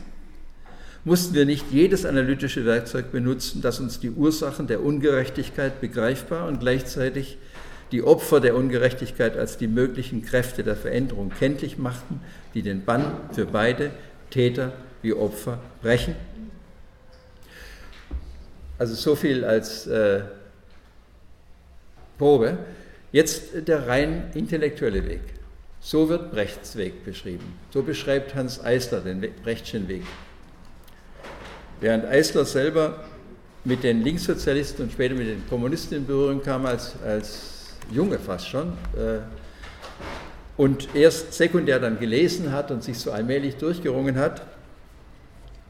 Mussten wir nicht jedes analytische Werkzeug benutzen, das uns die Ursachen der Ungerechtigkeit begreifbar und gleichzeitig die Opfer der Ungerechtigkeit als die möglichen Kräfte der Veränderung kenntlich machten, die den Bann für beide, Täter wie Opfer, brechen? Also so viel als äh, Probe. Jetzt der rein intellektuelle Weg. So wird Brechts Weg beschrieben. So beschreibt Hans Eisler den Brechtschen Weg. Während Eisler selber mit den Linkssozialisten und später mit den Kommunisten in Berührung kam, als, als Junge fast schon, äh, und erst sekundär dann gelesen hat und sich so allmählich durchgerungen hat,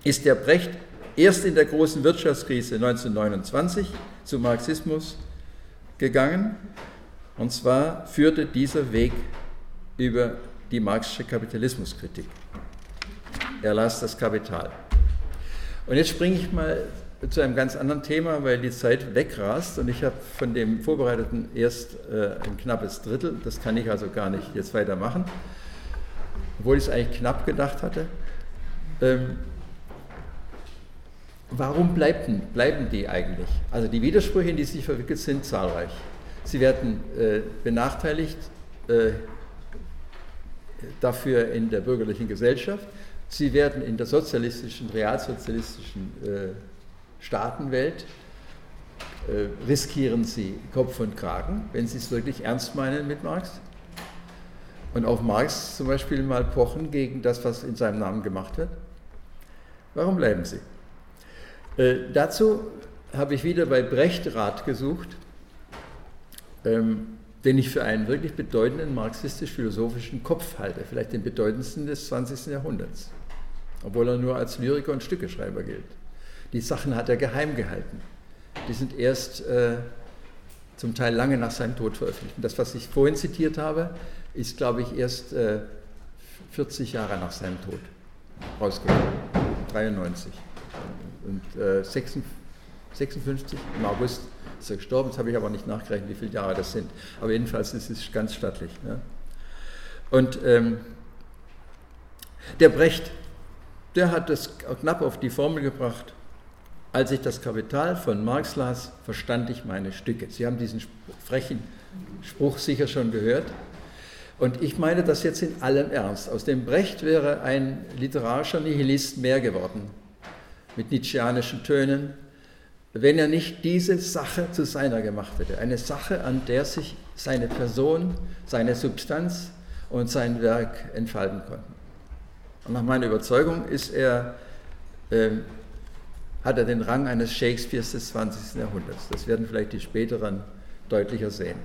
ist der Brecht erst in der großen Wirtschaftskrise 1929 zum Marxismus gegangen. Und zwar führte dieser Weg über die marxische Kapitalismuskritik. Er las das Kapital. Und jetzt springe ich mal zu einem ganz anderen Thema, weil die Zeit wegrast und ich habe von dem Vorbereiteten erst äh, ein knappes Drittel. Das kann ich also gar nicht jetzt weitermachen, obwohl ich es eigentlich knapp gedacht hatte. Ähm, Warum bleiben, bleiben die eigentlich? Also die Widersprüche, in die sich verwickelt sind, zahlreich. Sie werden äh, benachteiligt äh, dafür in der bürgerlichen Gesellschaft. Sie werden in der sozialistischen, realsozialistischen äh, Staatenwelt, äh, riskieren sie Kopf und Kragen, wenn sie es wirklich ernst meinen mit Marx. Und auf Marx zum Beispiel mal pochen gegen das, was in seinem Namen gemacht wird. Warum bleiben sie? Äh, dazu habe ich wieder bei Brecht Rat gesucht. Ähm, den ich für einen wirklich bedeutenden marxistisch-philosophischen Kopf halte, vielleicht den bedeutendsten des 20. Jahrhunderts, obwohl er nur als Lyriker und Stückeschreiber gilt. Die Sachen hat er geheim gehalten. Die sind erst äh, zum Teil lange nach seinem Tod veröffentlicht. Und das, was ich vorhin zitiert habe, ist, glaube ich, erst äh, 40 Jahre nach seinem Tod rausgekommen. 93. Und äh, 56 im August ist er gestorben. Jetzt habe ich aber nicht nachgerechnet, wie viele Jahre das sind. Aber jedenfalls ist es ganz stattlich. Ja. Und ähm, der Brecht, der hat das knapp auf die Formel gebracht. Als ich das Kapital von Marx las, verstand ich meine Stücke. Sie haben diesen frechen Spruch sicher schon gehört. Und ich meine das jetzt in allem Ernst. Aus dem Brecht wäre ein literarischer Nihilist mehr geworden, mit nietzscheanischen Tönen, wenn er nicht diese Sache zu seiner gemacht hätte. Eine Sache, an der sich seine Person, seine Substanz und sein Werk entfalten konnten. Und nach meiner Überzeugung ist er, äh, hat er den Rang eines Shakespeares des 20. Jahrhunderts. Das werden vielleicht die späteren deutlicher sehen.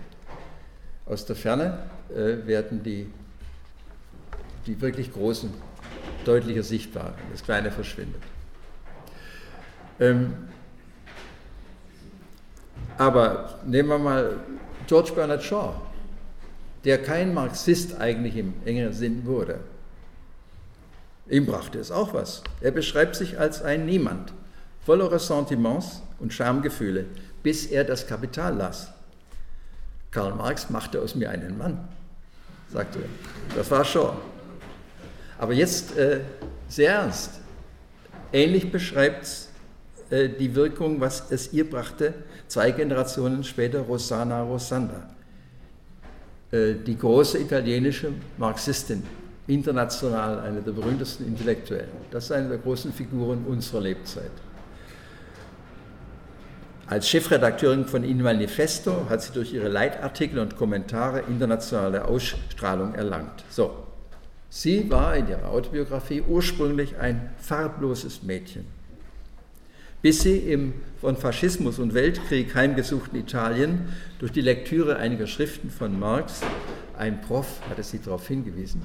Aus der Ferne äh, werden die, die wirklich Großen deutlicher sichtbar. Das Kleine verschwindet. Ähm, aber nehmen wir mal George Bernard Shaw, der kein Marxist eigentlich im engeren Sinn wurde. Ihm brachte es auch was. Er beschreibt sich als ein Niemand, voller Ressentiments und Schamgefühle, bis er das Kapital las. Karl Marx machte aus mir einen Mann, sagte er. Das war Shaw. Aber jetzt äh, sehr ernst. Ähnlich beschreibt äh, die Wirkung, was es ihr brachte, zwei Generationen später Rossana Rossanda, äh, die große italienische Marxistin, international eine der berühmtesten Intellektuellen. Das ist eine der großen Figuren unserer Lebzeit. Als Chefredakteurin von Il Manifesto hat sie durch ihre Leitartikel und Kommentare internationale Ausstrahlung erlangt. So, sie war in ihrer Autobiografie ursprünglich ein farbloses Mädchen bis sie im von Faschismus und Weltkrieg heimgesuchten Italien durch die Lektüre einiger Schriften von Marx, ein Prof hatte sie darauf hingewiesen,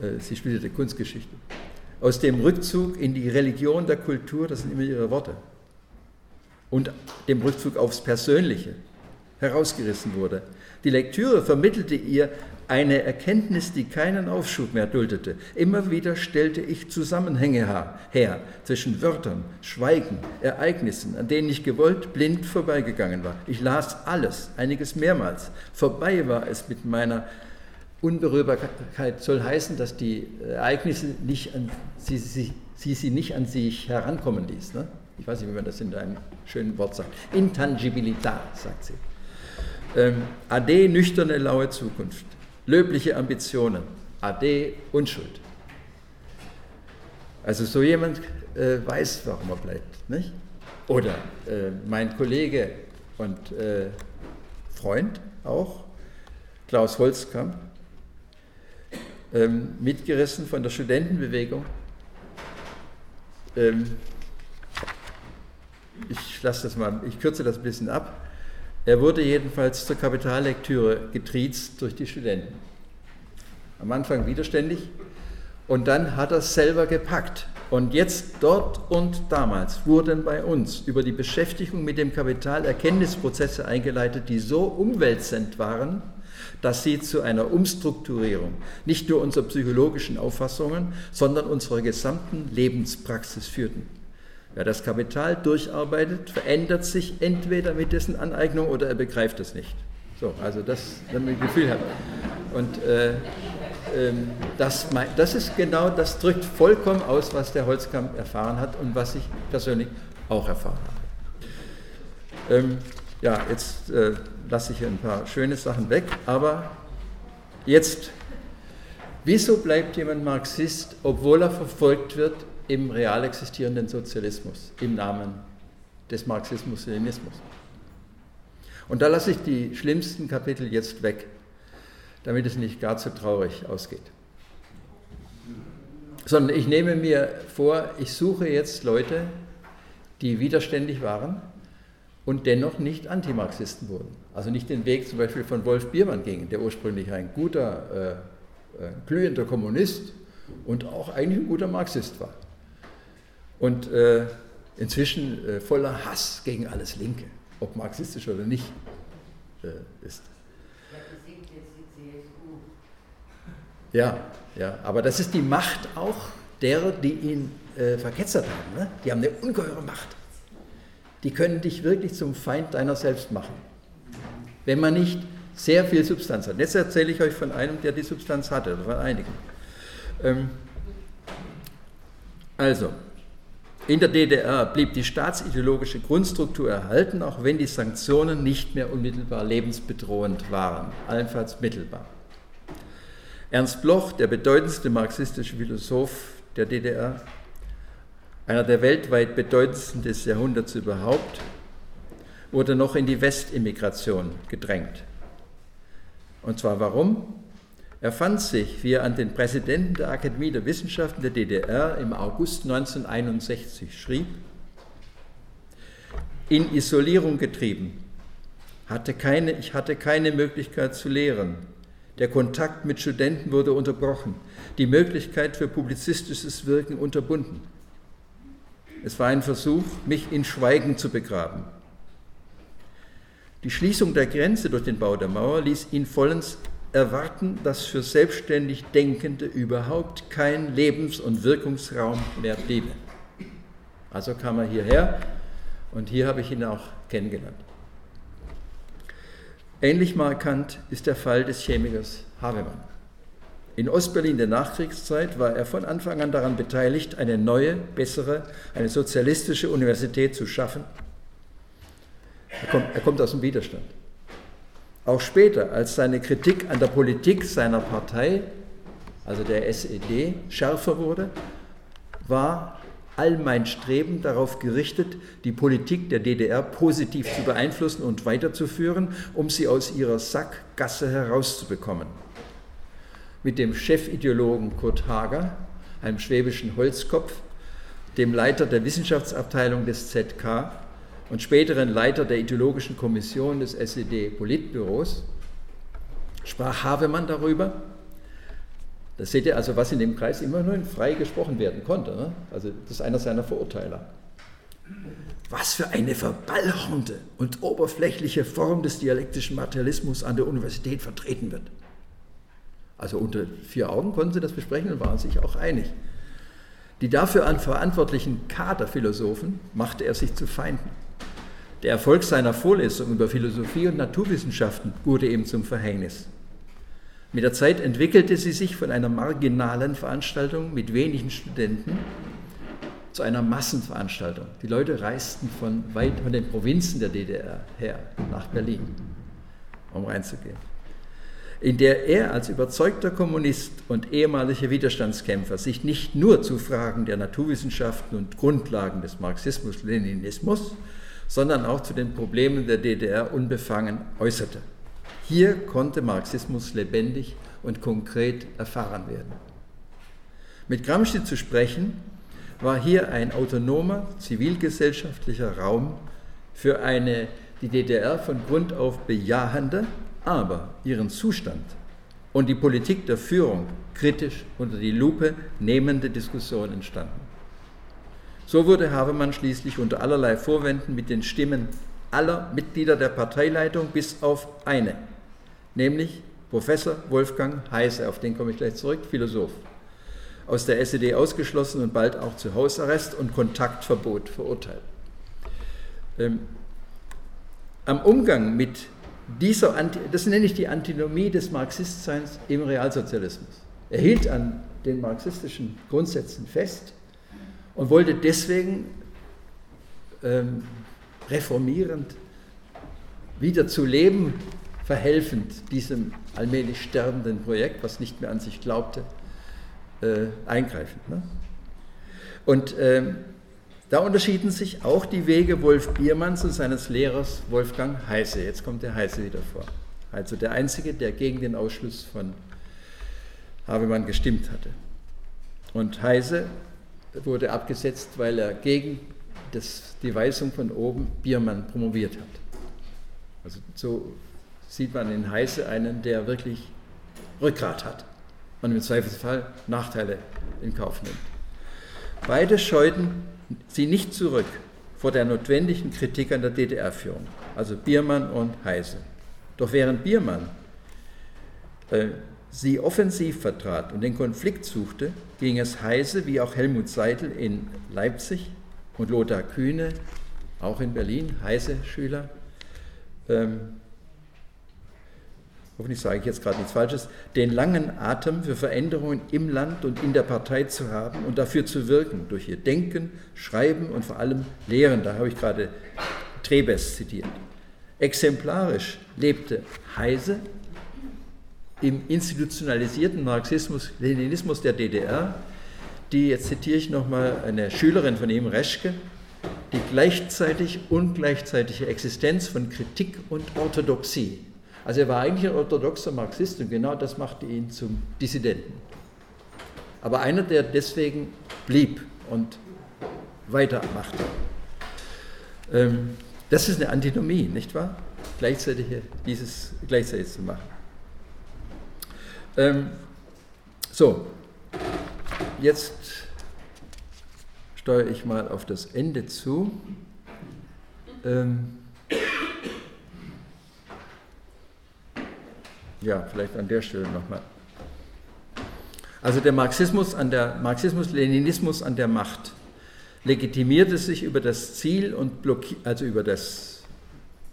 äh, sie studierte Kunstgeschichte, aus dem Rückzug in die Religion der Kultur, das sind immer ihre Worte, und dem Rückzug aufs Persönliche herausgerissen wurde. Die Lektüre vermittelte ihr eine Erkenntnis, die keinen Aufschub mehr duldete. Immer wieder stellte ich Zusammenhänge her zwischen Wörtern, Schweigen, Ereignissen, an denen ich gewollt blind vorbeigegangen war. Ich las alles, einiges mehrmals. Vorbei war es mit meiner Unberührbarkeit soll heißen, dass die Ereignisse nicht an, sie, sie, sie, sie nicht an sich herankommen ließ. Ne? Ich weiß nicht, wie man das in einem schönen Wort sagt. Intangibilità, sagt sie. Ähm, Ade, nüchterne, laue Zukunft löbliche Ambitionen, Ade, Unschuld. Also so jemand äh, weiß, warum er bleibt. Nicht? Oder äh, mein Kollege und äh, Freund auch, Klaus Holzkamp, ähm, mitgerissen von der Studentenbewegung. Ähm, ich lasse das mal, ich kürze das ein bisschen ab. Er wurde jedenfalls zur Kapitallektüre getriezt durch die Studenten. Am Anfang widerständig und dann hat er es selber gepackt. Und jetzt dort und damals wurden bei uns über die Beschäftigung mit dem Kapital Erkenntnisprozesse eingeleitet, die so umwälzend waren, dass sie zu einer Umstrukturierung nicht nur unserer psychologischen Auffassungen, sondern unserer gesamten Lebenspraxis führten. Wer das Kapital durcharbeitet, verändert sich entweder mit dessen Aneignung oder er begreift es nicht. So, also das, wenn man ein Gefühl hat. Und äh, äh, das, das ist genau, das drückt vollkommen aus, was der Holzkamp erfahren hat und was ich persönlich auch erfahren habe. Ähm, ja, jetzt äh, lasse ich ein paar schöne Sachen weg, aber jetzt, wieso bleibt jemand Marxist, obwohl er verfolgt wird im real existierenden Sozialismus im Namen des Marxismus-Leninismus. Und da lasse ich die schlimmsten Kapitel jetzt weg, damit es nicht gar zu traurig ausgeht. Sondern ich nehme mir vor, ich suche jetzt Leute, die widerständig waren und dennoch nicht Antimarxisten wurden. Also nicht den Weg zum Beispiel von Wolf Biermann gingen, der ursprünglich ein guter, äh, äh, glühender Kommunist und auch eigentlich ein guter Marxist war. Und äh, inzwischen äh, voller Hass gegen alles Linke, ob marxistisch oder nicht äh, ist. Ja, ja, aber das ist die Macht auch derer, die ihn äh, verketzert haben. Ne? Die haben eine ungeheure Macht. Die können dich wirklich zum Feind deiner selbst machen, wenn man nicht sehr viel Substanz hat. Jetzt erzähle ich euch von einem, der die Substanz hatte, oder von einigen. Ähm, also, in der DDR blieb die staatsideologische Grundstruktur erhalten, auch wenn die Sanktionen nicht mehr unmittelbar lebensbedrohend waren, allenfalls mittelbar. Ernst Bloch, der bedeutendste marxistische Philosoph der DDR, einer der weltweit bedeutendsten des Jahrhunderts überhaupt, wurde noch in die Westimmigration gedrängt. Und zwar warum? Er fand sich, wie er an den Präsidenten der Akademie der Wissenschaften der DDR im August 1961 schrieb, in Isolierung getrieben. Hatte keine, ich hatte keine Möglichkeit zu lehren. Der Kontakt mit Studenten wurde unterbrochen, die Möglichkeit für publizistisches Wirken unterbunden. Es war ein Versuch, mich in Schweigen zu begraben. Die Schließung der Grenze durch den Bau der Mauer ließ ihn vollends erwarten, dass für selbstständig Denkende überhaupt kein Lebens- und Wirkungsraum mehr bliebe. Also kam er hierher und hier habe ich ihn auch kennengelernt. Ähnlich markant ist der Fall des Chemikers Havemann. In Ostberlin der Nachkriegszeit war er von Anfang an daran beteiligt, eine neue, bessere, eine sozialistische Universität zu schaffen. Er kommt, er kommt aus dem Widerstand. Auch später, als seine Kritik an der Politik seiner Partei, also der SED, schärfer wurde, war all mein Streben darauf gerichtet, die Politik der DDR positiv zu beeinflussen und weiterzuführen, um sie aus ihrer Sackgasse herauszubekommen. Mit dem Chefideologen Kurt Hager, einem schwäbischen Holzkopf, dem Leiter der Wissenschaftsabteilung des ZK und späteren Leiter der ideologischen Kommission des SED-Politbüros, sprach Havemann darüber, da seht ihr also, was in dem Kreis immer nur frei gesprochen werden konnte. Ne? Also das ist einer seiner Verurteiler. Was für eine verballhornte und oberflächliche Form des dialektischen Materialismus an der Universität vertreten wird. Also unter vier Augen konnten sie das besprechen und waren sich auch einig. Die dafür verantwortlichen Kaderphilosophen machte er sich zu Feinden. Der Erfolg seiner Vorlesung über Philosophie und Naturwissenschaften wurde ihm zum Verhängnis. Mit der Zeit entwickelte sie sich von einer marginalen Veranstaltung mit wenigen Studenten zu einer Massenveranstaltung. Die Leute reisten von weit von den Provinzen der DDR her nach Berlin, um reinzugehen. In der er als überzeugter Kommunist und ehemaliger Widerstandskämpfer sich nicht nur zu Fragen der Naturwissenschaften und Grundlagen des Marxismus-Leninismus, sondern auch zu den Problemen der DDR unbefangen äußerte. Hier konnte Marxismus lebendig und konkret erfahren werden. Mit Gramsci zu sprechen, war hier ein autonomer zivilgesellschaftlicher Raum für eine die DDR von Grund auf bejahende, aber ihren Zustand und die Politik der Führung kritisch unter die Lupe nehmende Diskussion entstanden. So wurde Havemann schließlich unter allerlei Vorwänden mit den Stimmen aller Mitglieder der Parteileitung bis auf eine nämlich Professor Wolfgang Heise, auf den komme ich gleich zurück, Philosoph, aus der SED ausgeschlossen und bald auch zu Hausarrest und Kontaktverbot verurteilt. Ähm, am Umgang mit dieser, Anti das nenne ich die Antinomie des Marxistseins im Realsozialismus. Er hielt an den marxistischen Grundsätzen fest und wollte deswegen ähm, reformierend wieder zu leben verhelfend diesem allmählich sterbenden Projekt, was nicht mehr an sich glaubte, äh, eingreifen. Ne? Und ähm, da unterschieden sich auch die Wege Wolf Biermanns und seines Lehrers Wolfgang Heise. Jetzt kommt der Heise wieder vor. Also der Einzige, der gegen den Ausschluss von Habemann gestimmt hatte. Und Heise wurde abgesetzt, weil er gegen das, die Weisung von oben Biermann promoviert hat. Also so sieht man in Heise einen, der wirklich Rückgrat hat und im Zweifelsfall Nachteile in Kauf nimmt. Beide scheuten sie nicht zurück vor der notwendigen Kritik an der DDR-Führung, also Biermann und Heise. Doch während Biermann äh, sie offensiv vertrat und den Konflikt suchte, ging es Heise wie auch Helmut Seidel in Leipzig und Lothar Kühne, auch in Berlin, Heise-Schüler, ähm, hoffentlich sage ich jetzt gerade nichts Falsches, den langen Atem für Veränderungen im Land und in der Partei zu haben und dafür zu wirken, durch ihr Denken, Schreiben und vor allem Lehren. Da habe ich gerade Trebes zitiert. Exemplarisch lebte Heise im institutionalisierten Marxismus-Leninismus der DDR, die, jetzt zitiere ich nochmal eine Schülerin von ihm, Reschke, die gleichzeitig ungleichzeitige Existenz von Kritik und Orthodoxie. Also er war eigentlich ein orthodoxer Marxist und genau das machte ihn zum Dissidenten. Aber einer, der deswegen blieb und weitermachte. Ähm, das ist eine Antinomie, nicht wahr? Gleichzeitig dieses gleichzeitig zu machen. Ähm, so, jetzt steuere ich mal auf das Ende zu. Ähm, ja, vielleicht an der Stelle nochmal. Also der Marxismus an der Marxismus-Leninismus an der Macht legitimierte sich über das Ziel und also über das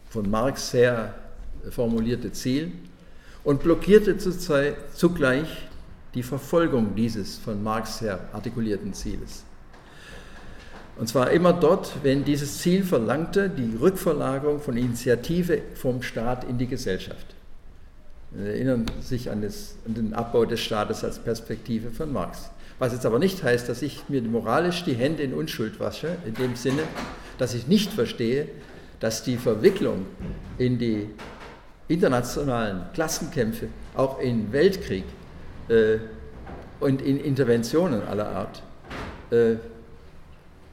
von Marx her formulierte Ziel und blockierte zugleich die Verfolgung dieses von Marx her artikulierten Zieles. Und zwar immer dort, wenn dieses Ziel verlangte, die Rückverlagerung von Initiative vom Staat in die Gesellschaft. Sie erinnern sich an, das, an, den Abbau des Staates als Perspektive von Marx. Was jetzt aber nicht heißt, dass ich mir moralisch die Hände in Unschuld wasche, in dem Sinne, dass ich nicht verstehe, dass die Verwicklung in die internationalen Klassenkämpfe, auch in Weltkrieg äh, und in Interventionen aller Art, äh,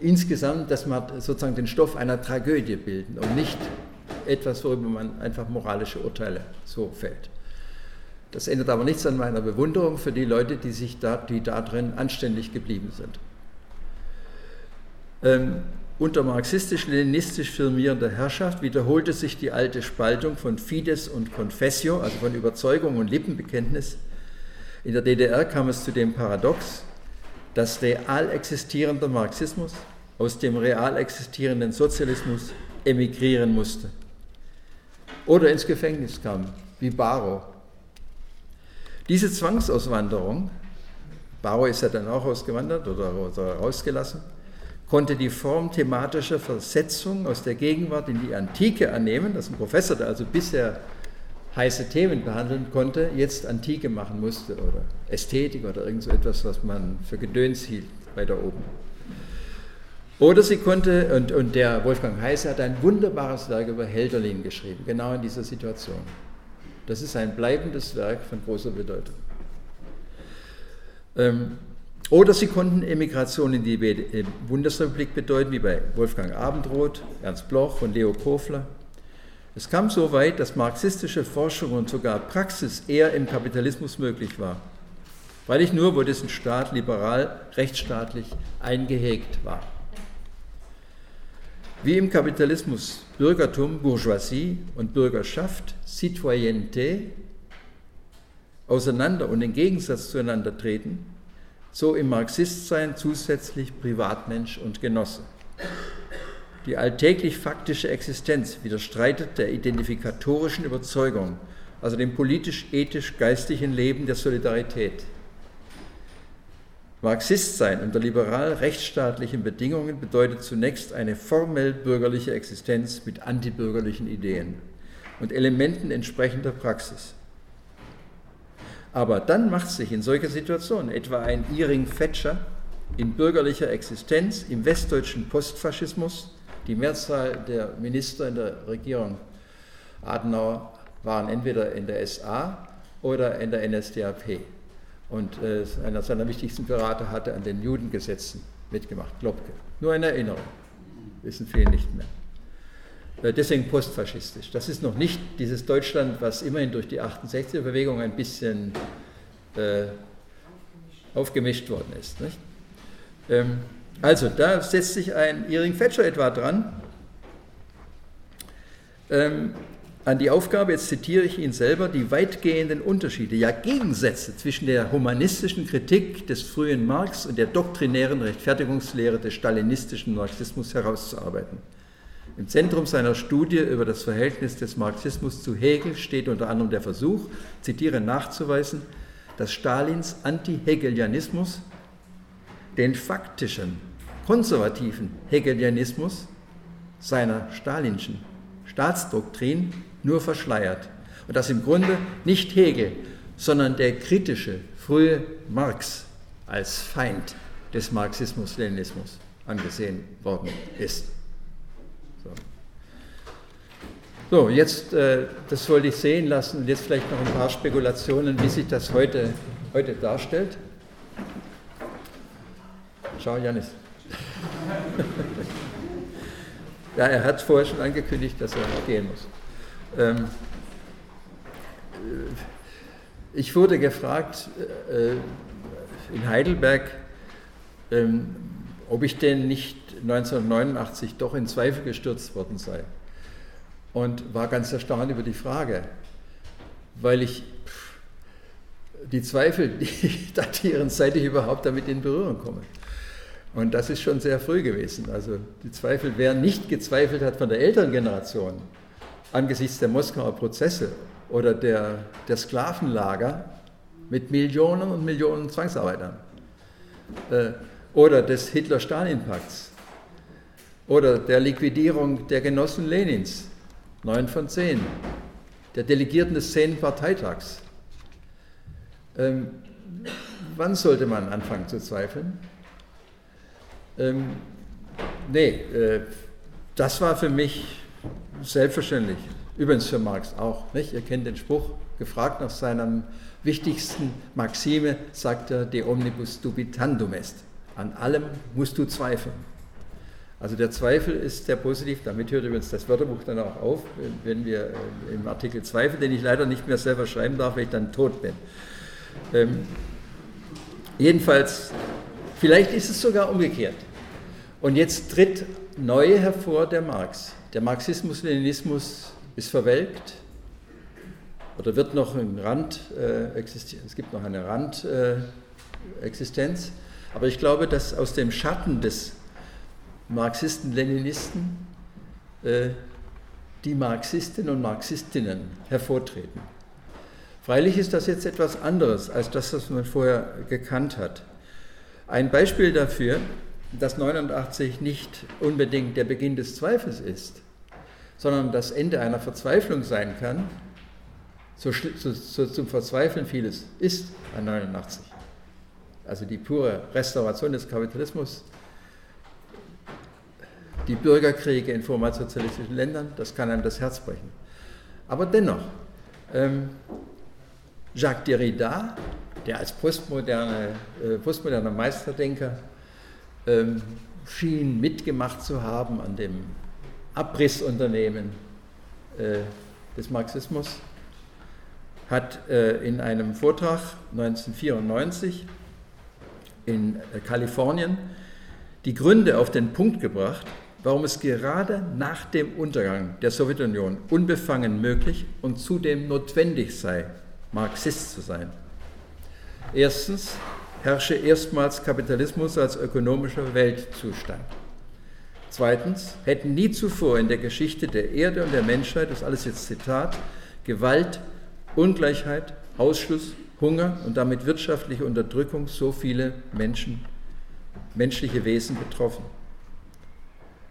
insgesamt, dass man sozusagen den Stoff einer Tragödie bilden und nicht etwas, worüber man einfach moralische Urteile so fällt. Das ändert aber nichts an meiner Bewunderung für die Leute, die sich da, die da drin anständig geblieben sind. Ähm, unter marxistisch-leninistisch firmierender Herrschaft wiederholte sich die alte Spaltung von Fides und Confessio, also von Überzeugung und Lippenbekenntnis. In der DDR kam es zu dem Paradox, dass real existierender Marxismus aus dem real existierenden Sozialismus emigrieren musste oder ins Gefängnis kam, wie Barrow. Diese Zwangsauswanderung, Barrow ist ja dann auch ausgewandert oder, oder rausgelassen, konnte die Form thematischer Versetzung aus der Gegenwart in die Antike annehmen, dass ein Professor, der also bisher heiße Themen behandeln konnte, jetzt Antike machen musste oder Ästhetik oder irgend so etwas, was man für Gedöns hielt weiter oben. Oder sie konnte, und, und der Wolfgang Heise hat ein wunderbares Werk über Helderlin geschrieben, genau in dieser Situation. Das ist ein bleibendes Werk von großer Bedeutung. Ähm, oder sie konnten Emigration in die äh, Bundesrepublik bedeuten, wie bei Wolfgang Abendroth, Ernst Bloch und Leo Kofler. Es kam so weit, dass marxistische Forschung und sogar Praxis eher im Kapitalismus möglich war. Freilich nur, wo dessen Staat liberal, rechtsstaatlich eingehegt war. Wie im Kapitalismus Bürgertum, Bourgeoisie und Bürgerschaft, Citoyenneté auseinander und in Gegensatz zueinander treten, so im Marxistsein zusätzlich Privatmensch und Genosse. Die alltäglich faktische Existenz widerstreitet der identifikatorischen Überzeugung, also dem politisch-ethisch-geistlichen Leben der Solidarität. Marxist sein unter liberal-rechtsstaatlichen Bedingungen bedeutet zunächst eine formell bürgerliche Existenz mit antibürgerlichen Ideen und Elementen entsprechender Praxis. Aber dann macht sich in solcher Situation etwa ein Iring Fetscher in bürgerlicher Existenz im westdeutschen Postfaschismus, die Mehrzahl der Minister in der Regierung Adenauer waren entweder in der SA oder in der NSDAP. Und äh, einer seiner wichtigsten Berater hatte an den Judengesetzen mitgemacht, Lobke. Nur eine Erinnerung. wissen viele nicht mehr. Äh, deswegen postfaschistisch. Das ist noch nicht dieses Deutschland, was immerhin durch die 68er-Bewegung ein bisschen äh, aufgemischt worden ist. Ähm, also, da setzt sich ein Iring Fetscher etwa dran, ähm, an die Aufgabe, jetzt zitiere ich ihn selber, die weitgehenden Unterschiede, ja Gegensätze zwischen der humanistischen Kritik des frühen Marx und der doktrinären Rechtfertigungslehre des stalinistischen Marxismus herauszuarbeiten. Im Zentrum seiner Studie über das Verhältnis des Marxismus zu Hegel steht unter anderem der Versuch, zitiere, nachzuweisen, dass Stalins Anti-Hegelianismus den faktischen, konservativen Hegelianismus seiner stalinschen Staatsdoktrin nur verschleiert. Und dass im Grunde nicht Hegel, sondern der kritische, frühe Marx als Feind des Marxismus-Leninismus angesehen worden ist. So, so jetzt, äh, das wollte ich sehen lassen und jetzt vielleicht noch ein paar Spekulationen, wie sich das heute, heute darstellt. Schau, Janis. ja, er hat vorher schon angekündigt, dass er gehen muss. Ähm, äh, ich wurde gefragt äh, in Heidelberg, ähm, ob ich denn nicht 1989 doch in Zweifel gestürzt worden sei. Und war ganz erstaunt über die Frage, weil ich die Zweifel, die datieren, seit ich überhaupt damit in Berührung komme. Und das ist schon sehr früh gewesen. Also die Zweifel, wer nicht gezweifelt hat von der älteren Generation, angesichts der Moskauer Prozesse oder der, der Sklavenlager mit Millionen und Millionen Zwangsarbeitern äh, oder des Hitler-Stalin-Pakts oder der Liquidierung der Genossen Lenins, neun von zehn, der Delegierten des zehnten Parteitags. Ähm, wann sollte man anfangen zu zweifeln? Ähm, nee, äh, das war für mich Selbstverständlich. Übrigens für Marx auch. Nicht? Ihr kennt den Spruch, gefragt nach seiner wichtigsten Maxime, sagt er, de omnibus dubitandum est. An allem musst du zweifeln. Also der Zweifel ist sehr positiv, damit hört übrigens das Wörterbuch dann auch auf, wenn wir äh, im Artikel Zweifel, den ich leider nicht mehr selber schreiben darf, weil ich dann tot bin. Ähm, jedenfalls, vielleicht ist es sogar umgekehrt. Und jetzt tritt neu hervor der Marx. Der Marxismus-Leninismus ist verwelkt oder wird noch im Rand äh, existieren. Es gibt noch eine Randexistenz. Äh, Aber ich glaube, dass aus dem Schatten des Marxisten-Leninisten äh, die Marxistinnen und Marxistinnen hervortreten. Freilich ist das jetzt etwas anderes als das, was man vorher gekannt hat. Ein Beispiel dafür dass 89 nicht unbedingt der Beginn des Zweifels ist, sondern das Ende einer Verzweiflung sein kann, so, so zum Verzweifeln vieles ist an 89. Also die pure Restauration des Kapitalismus, die Bürgerkriege in vormalsozialistischen Ländern, das kann einem das Herz brechen. Aber dennoch, ähm, Jacques Derrida, der als postmoderne, äh, postmoderner Meisterdenker ähm, schien mitgemacht zu haben an dem Abrissunternehmen äh, des Marxismus, hat äh, in einem Vortrag 1994 in äh, Kalifornien die Gründe auf den Punkt gebracht, warum es gerade nach dem Untergang der Sowjetunion unbefangen möglich und zudem notwendig sei, Marxist zu sein. Erstens, herrsche erstmals Kapitalismus als ökonomischer Weltzustand. Zweitens, hätten nie zuvor in der Geschichte der Erde und der Menschheit, das alles jetzt Zitat, Gewalt, Ungleichheit, Ausschluss, Hunger und damit wirtschaftliche Unterdrückung so viele Menschen, menschliche Wesen betroffen.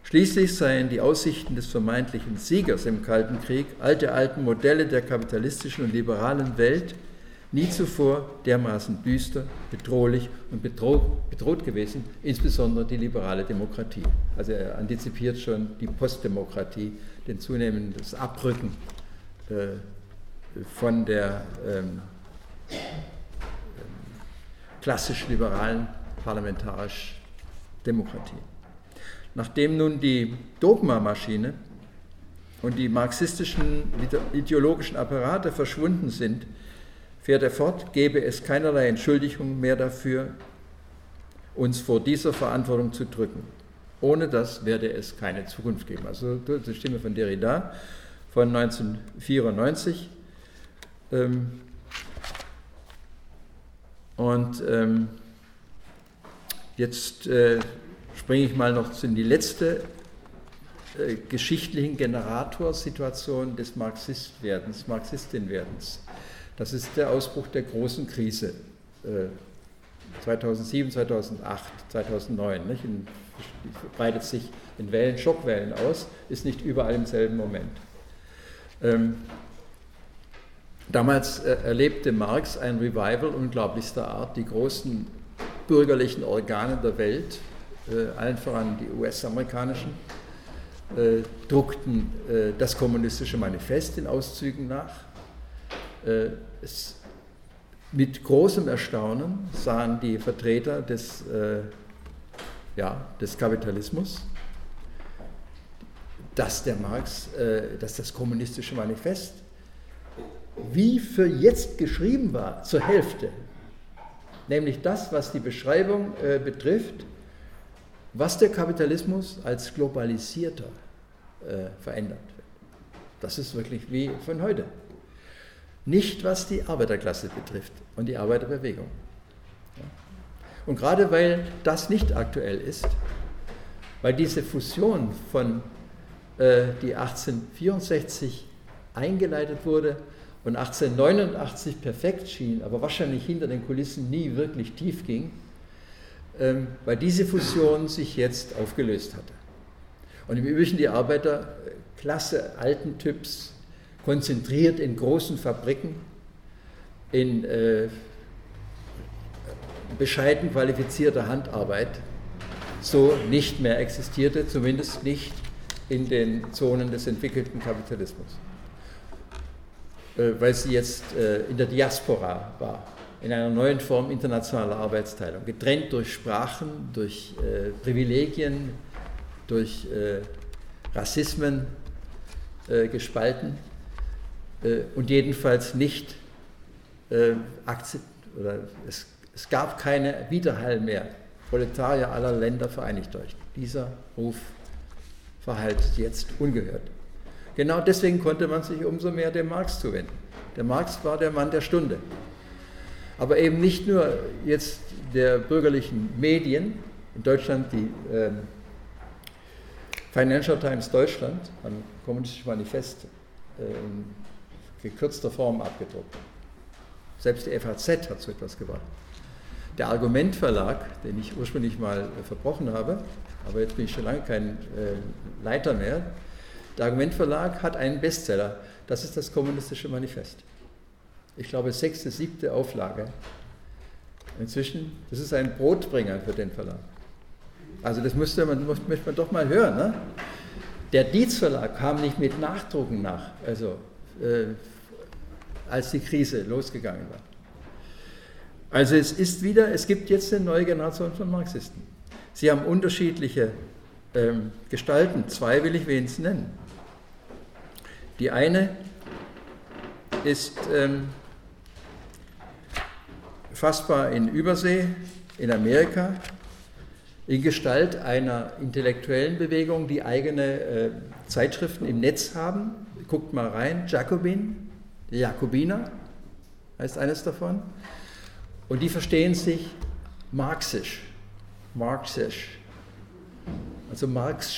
Schließlich seien die Aussichten des vermeintlichen Siegers im Kalten Krieg alte alten Modelle der kapitalistischen und liberalen Welt nie zuvor dermaßen düster, bedrohlich und bedroht, bedroht gewesen, insbesondere die liberale Demokratie. Also er antizipiert schon die Postdemokratie, den zunehmendes Abrücken äh, von der ähm, klassisch liberalen parlamentarischen Demokratie. Nachdem nun die Dogmamaschine und die marxistischen ideologischen Apparate verschwunden sind, fährt er fort, gebe es keinerlei Entschuldigung mehr dafür, uns vor dieser Verantwortung zu drücken. Ohne das werde es keine Zukunft geben. Also die Stimme von Derrida von 1994. Ähm, und ähm, jetzt äh, springe ich mal noch in die letzte äh, geschichtlichen Generatorsituation des Marxistwerdens, Marxistinwerdens. Das ist der Ausbruch der großen Krise äh, 2007, 2008, 2009. Nicht? In, breitet sich in Wellen, Schockwellen aus, ist nicht überall im selben Moment. Ähm, damals äh, erlebte Marx ein Revival unglaublichster Art. Die großen bürgerlichen Organe der Welt, allen voran die US-amerikanischen, äh, druckten äh, das kommunistische Manifest in Auszügen nach. Äh, es, mit großem Erstaunen sahen die Vertreter des, äh, ja, des Kapitalismus, dass der Marx, äh, dass das kommunistische Manifest wie für jetzt geschrieben war, zur Hälfte, nämlich das, was die Beschreibung äh, betrifft, was der Kapitalismus als globalisierter äh, verändert. Das ist wirklich wie von heute. Nicht was die Arbeiterklasse betrifft und die Arbeiterbewegung. Und gerade weil das nicht aktuell ist, weil diese Fusion von äh, die 1864 eingeleitet wurde und 1889 perfekt schien, aber wahrscheinlich hinter den Kulissen nie wirklich tief ging, weil diese Fusion sich jetzt aufgelöst hatte. Und im Übrigen die Arbeiterklasse alten Typs konzentriert in großen Fabriken, in äh, bescheiden qualifizierter Handarbeit so nicht mehr existierte, zumindest nicht in den Zonen des entwickelten Kapitalismus, äh, weil sie jetzt äh, in der Diaspora war, in einer neuen Form internationaler Arbeitsteilung, getrennt durch Sprachen, durch äh, Privilegien, durch äh, Rassismen äh, gespalten äh, und jedenfalls nicht äh, oder es, es gab keine Widerhall mehr. Proletarier aller Länder vereinigt euch. Dieser Ruf verhallt jetzt ungehört. Genau deswegen konnte man sich umso mehr dem Marx zuwenden. Der Marx war der Mann der Stunde. Aber eben nicht nur jetzt der bürgerlichen Medien, in Deutschland die äh, Financial Times Deutschland, ein kommunistisches Manifest äh, gekürzter Form abgedruckt. Selbst die FAZ hat so etwas gebracht. Der Argumentverlag, den ich ursprünglich mal verbrochen habe, aber jetzt bin ich schon lange kein äh, Leiter mehr, der Argumentverlag hat einen Bestseller, das ist das Kommunistische Manifest. Ich glaube, sechste, siebte Auflage. Inzwischen, das ist ein Brotbringer für den Verlag. Also das müsste man, möchte man doch mal hören. Ne? Der Dietz Verlag kam nicht mit Nachdrucken nach. Also äh, als die Krise losgegangen war. Also es ist wieder, es gibt jetzt eine neue Generation von Marxisten. Sie haben unterschiedliche ähm, Gestalten. Zwei will ich wenigstens nennen. Die eine ist ähm, fassbar in Übersee, in Amerika, in Gestalt einer intellektuellen Bewegung, die eigene äh, Zeitschriften im Netz haben. Guckt mal rein, Jacobin, Jakobiner heißt eines davon. Und die verstehen sich marxisch, marxisch, also Marx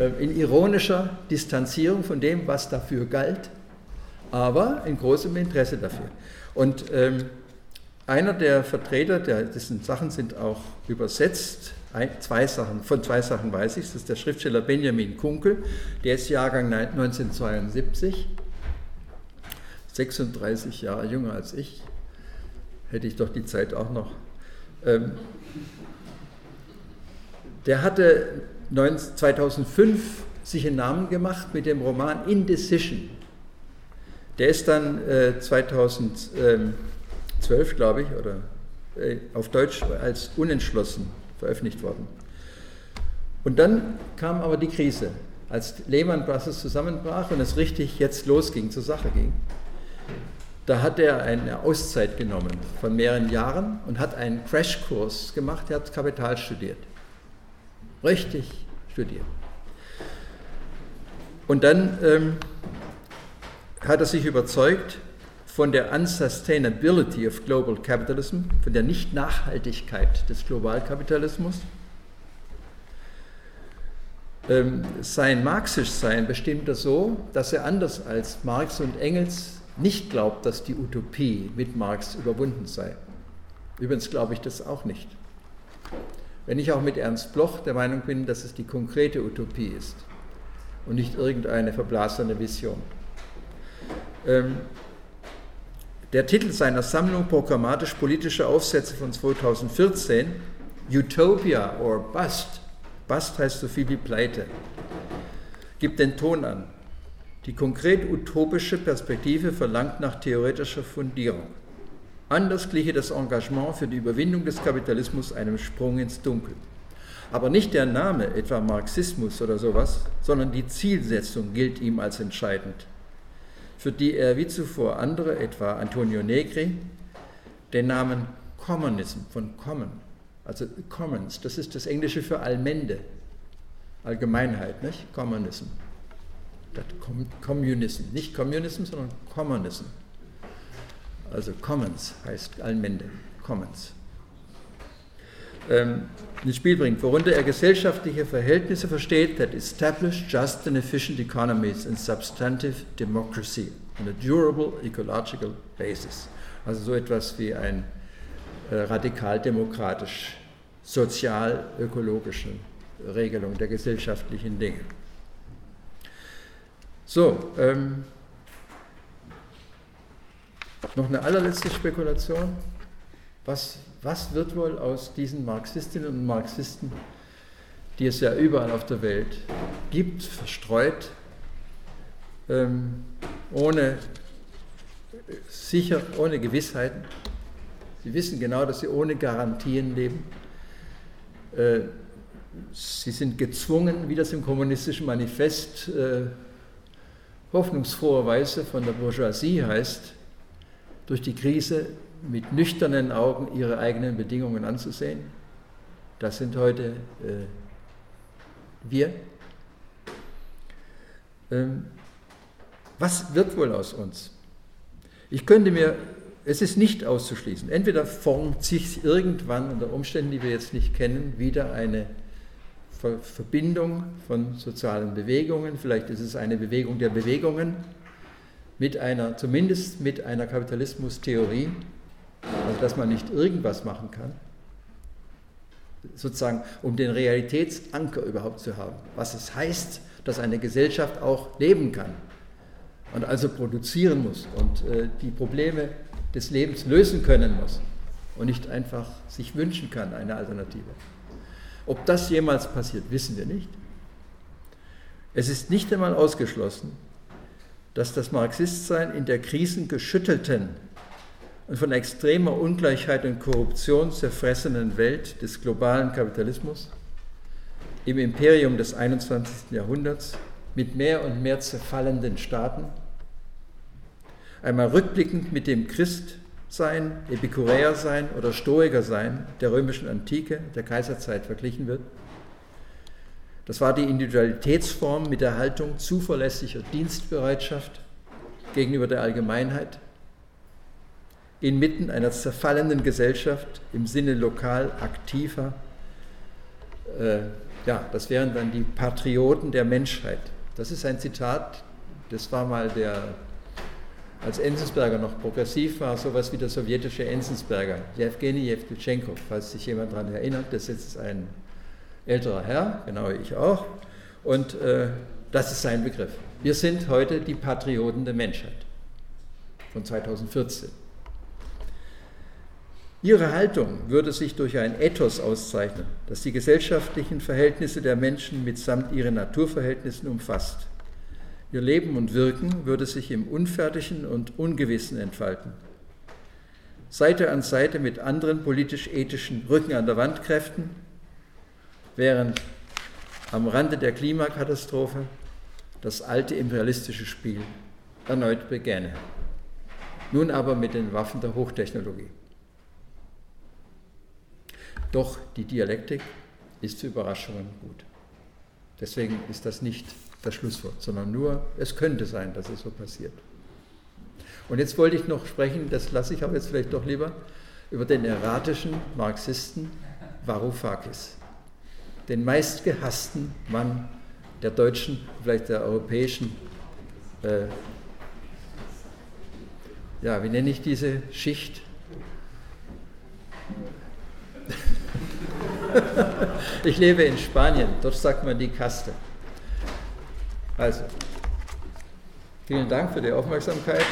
äh, in ironischer Distanzierung von dem, was dafür galt, aber in großem Interesse dafür. Und ähm, einer der Vertreter, der, dessen Sachen sind auch übersetzt, ein, zwei Sachen, von zwei Sachen weiß ich, das ist der Schriftsteller Benjamin Kunkel, der ist Jahrgang 1972 36 Jahre jünger als ich, hätte ich doch die Zeit auch noch. Ähm, der hatte 2005 sich einen Namen gemacht mit dem Roman Indecision. Der ist dann äh, 2012, glaube ich, oder äh, auf Deutsch als unentschlossen veröffentlicht worden. Und dann kam aber die Krise, als Lehman Brothers zusammenbrach und es richtig jetzt losging, zur Sache ging. Da hat er eine Auszeit genommen von mehreren Jahren und hat einen Crashkurs gemacht. Er hat Kapital studiert. Richtig studiert. Und dann ähm, hat er sich überzeugt von der Unsustainability of Global Capitalism, von der Nicht-Nachhaltigkeit des Globalkapitalismus. Ähm, sein Marxischsein bestimmt er so, dass er anders als Marx und Engels nicht glaubt, dass die Utopie mit Marx überwunden sei. Übrigens glaube ich das auch nicht. Wenn ich auch mit Ernst Bloch der Meinung bin, dass es die konkrete Utopie ist und nicht irgendeine verblasene Vision. Ähm, der Titel seiner Sammlung Programmatisch-politische Aufsätze von 2014, Utopia or Bust, Bust heißt so viel wie Pleite, gibt den Ton an. Die konkret utopische Perspektive verlangt nach theoretischer Fundierung. Anders gliche das Engagement für die Überwindung des Kapitalismus einem Sprung ins Dunkel. Aber nicht der Name, etwa Marxismus oder sowas, sondern die Zielsetzung gilt ihm als entscheidend, für die er wie zuvor andere, etwa Antonio Negri, den Namen Commonism von Common, also Commons, das ist das Englische für Allmende, Allgemeinheit, nicht? Commonism das Communism, nicht Communism, sondern Commonism. Also Commons heißt Allmende, Commons. Ähm, ins Spiel bringt, worunter er gesellschaftliche Verhältnisse versteht, that establish just and efficient economies and substantive democracy on a durable ecological basis. Also so etwas wie ein äh, radikal-demokratisch, sozial-ökologische Regelung der gesellschaftlichen Dinge. So, ähm, noch eine allerletzte Spekulation. Was, was wird wohl aus diesen Marxistinnen und Marxisten, die es ja überall auf der Welt gibt, verstreut, ähm, ohne sicher, ohne Gewissheiten. Sie wissen genau, dass sie ohne Garantien leben. Äh, sie sind gezwungen, wie das im kommunistischen Manifest äh, hoffnungsfroher Weise von der Bourgeoisie heißt, durch die Krise mit nüchternen Augen ihre eigenen Bedingungen anzusehen. Das sind heute äh, wir. Ähm, was wird wohl aus uns? Ich könnte mir, es ist nicht auszuschließen, entweder formt sich irgendwann unter Umständen, die wir jetzt nicht kennen, wieder eine Verbindung von sozialen Bewegungen, vielleicht ist es eine Bewegung der Bewegungen, mit einer, zumindest mit einer Kapitalismustheorie, also dass man nicht irgendwas machen kann, sozusagen um den Realitätsanker überhaupt zu haben, was es heißt, dass eine Gesellschaft auch leben kann und also produzieren muss und äh, die Probleme des Lebens lösen können muss und nicht einfach sich wünschen kann, eine Alternative. Ob das jemals passiert, wissen wir nicht. Es ist nicht einmal ausgeschlossen, dass das Marxistsein in der krisengeschüttelten und von extremer Ungleichheit und Korruption zerfressenen Welt des globalen Kapitalismus im Imperium des 21. Jahrhunderts mit mehr und mehr zerfallenden Staaten, einmal rückblickend mit dem Christ sein, Epikureer sein oder Stoiker sein der römischen Antike, der Kaiserzeit verglichen wird. Das war die Individualitätsform mit der Haltung zuverlässiger Dienstbereitschaft gegenüber der Allgemeinheit inmitten einer zerfallenden Gesellschaft im Sinne lokal aktiver, äh, ja, das wären dann die Patrioten der Menschheit. Das ist ein Zitat, das war mal der als Enzensberger noch progressiv war, sowas wie der sowjetische Enzensberger, Jewgeni Jewtschenko, falls sich jemand daran erinnert, das ist ein älterer Herr, genau ich auch, und äh, das ist sein Begriff. Wir sind heute die Patrioten der Menschheit von 2014. Ihre Haltung würde sich durch ein Ethos auszeichnen, das die gesellschaftlichen Verhältnisse der Menschen mitsamt ihren Naturverhältnissen umfasst. Ihr Leben und Wirken würde sich im Unfertigen und Ungewissen entfalten. Seite an Seite mit anderen politisch-ethischen Rücken an der Wandkräften, während am Rande der Klimakatastrophe das alte imperialistische Spiel erneut begänne. Nun aber mit den Waffen der Hochtechnologie. Doch die Dialektik ist für Überraschungen gut. Deswegen ist das nicht das Schlusswort, sondern nur, es könnte sein, dass es so passiert. Und jetzt wollte ich noch sprechen, das lasse ich aber jetzt vielleicht doch lieber, über den erratischen Marxisten Varoufakis, den meistgehassten Mann der deutschen, vielleicht der europäischen, äh, ja, wie nenne ich diese Schicht? ich lebe in Spanien, dort sagt man die Kaste. Also, vielen Dank für die Aufmerksamkeit.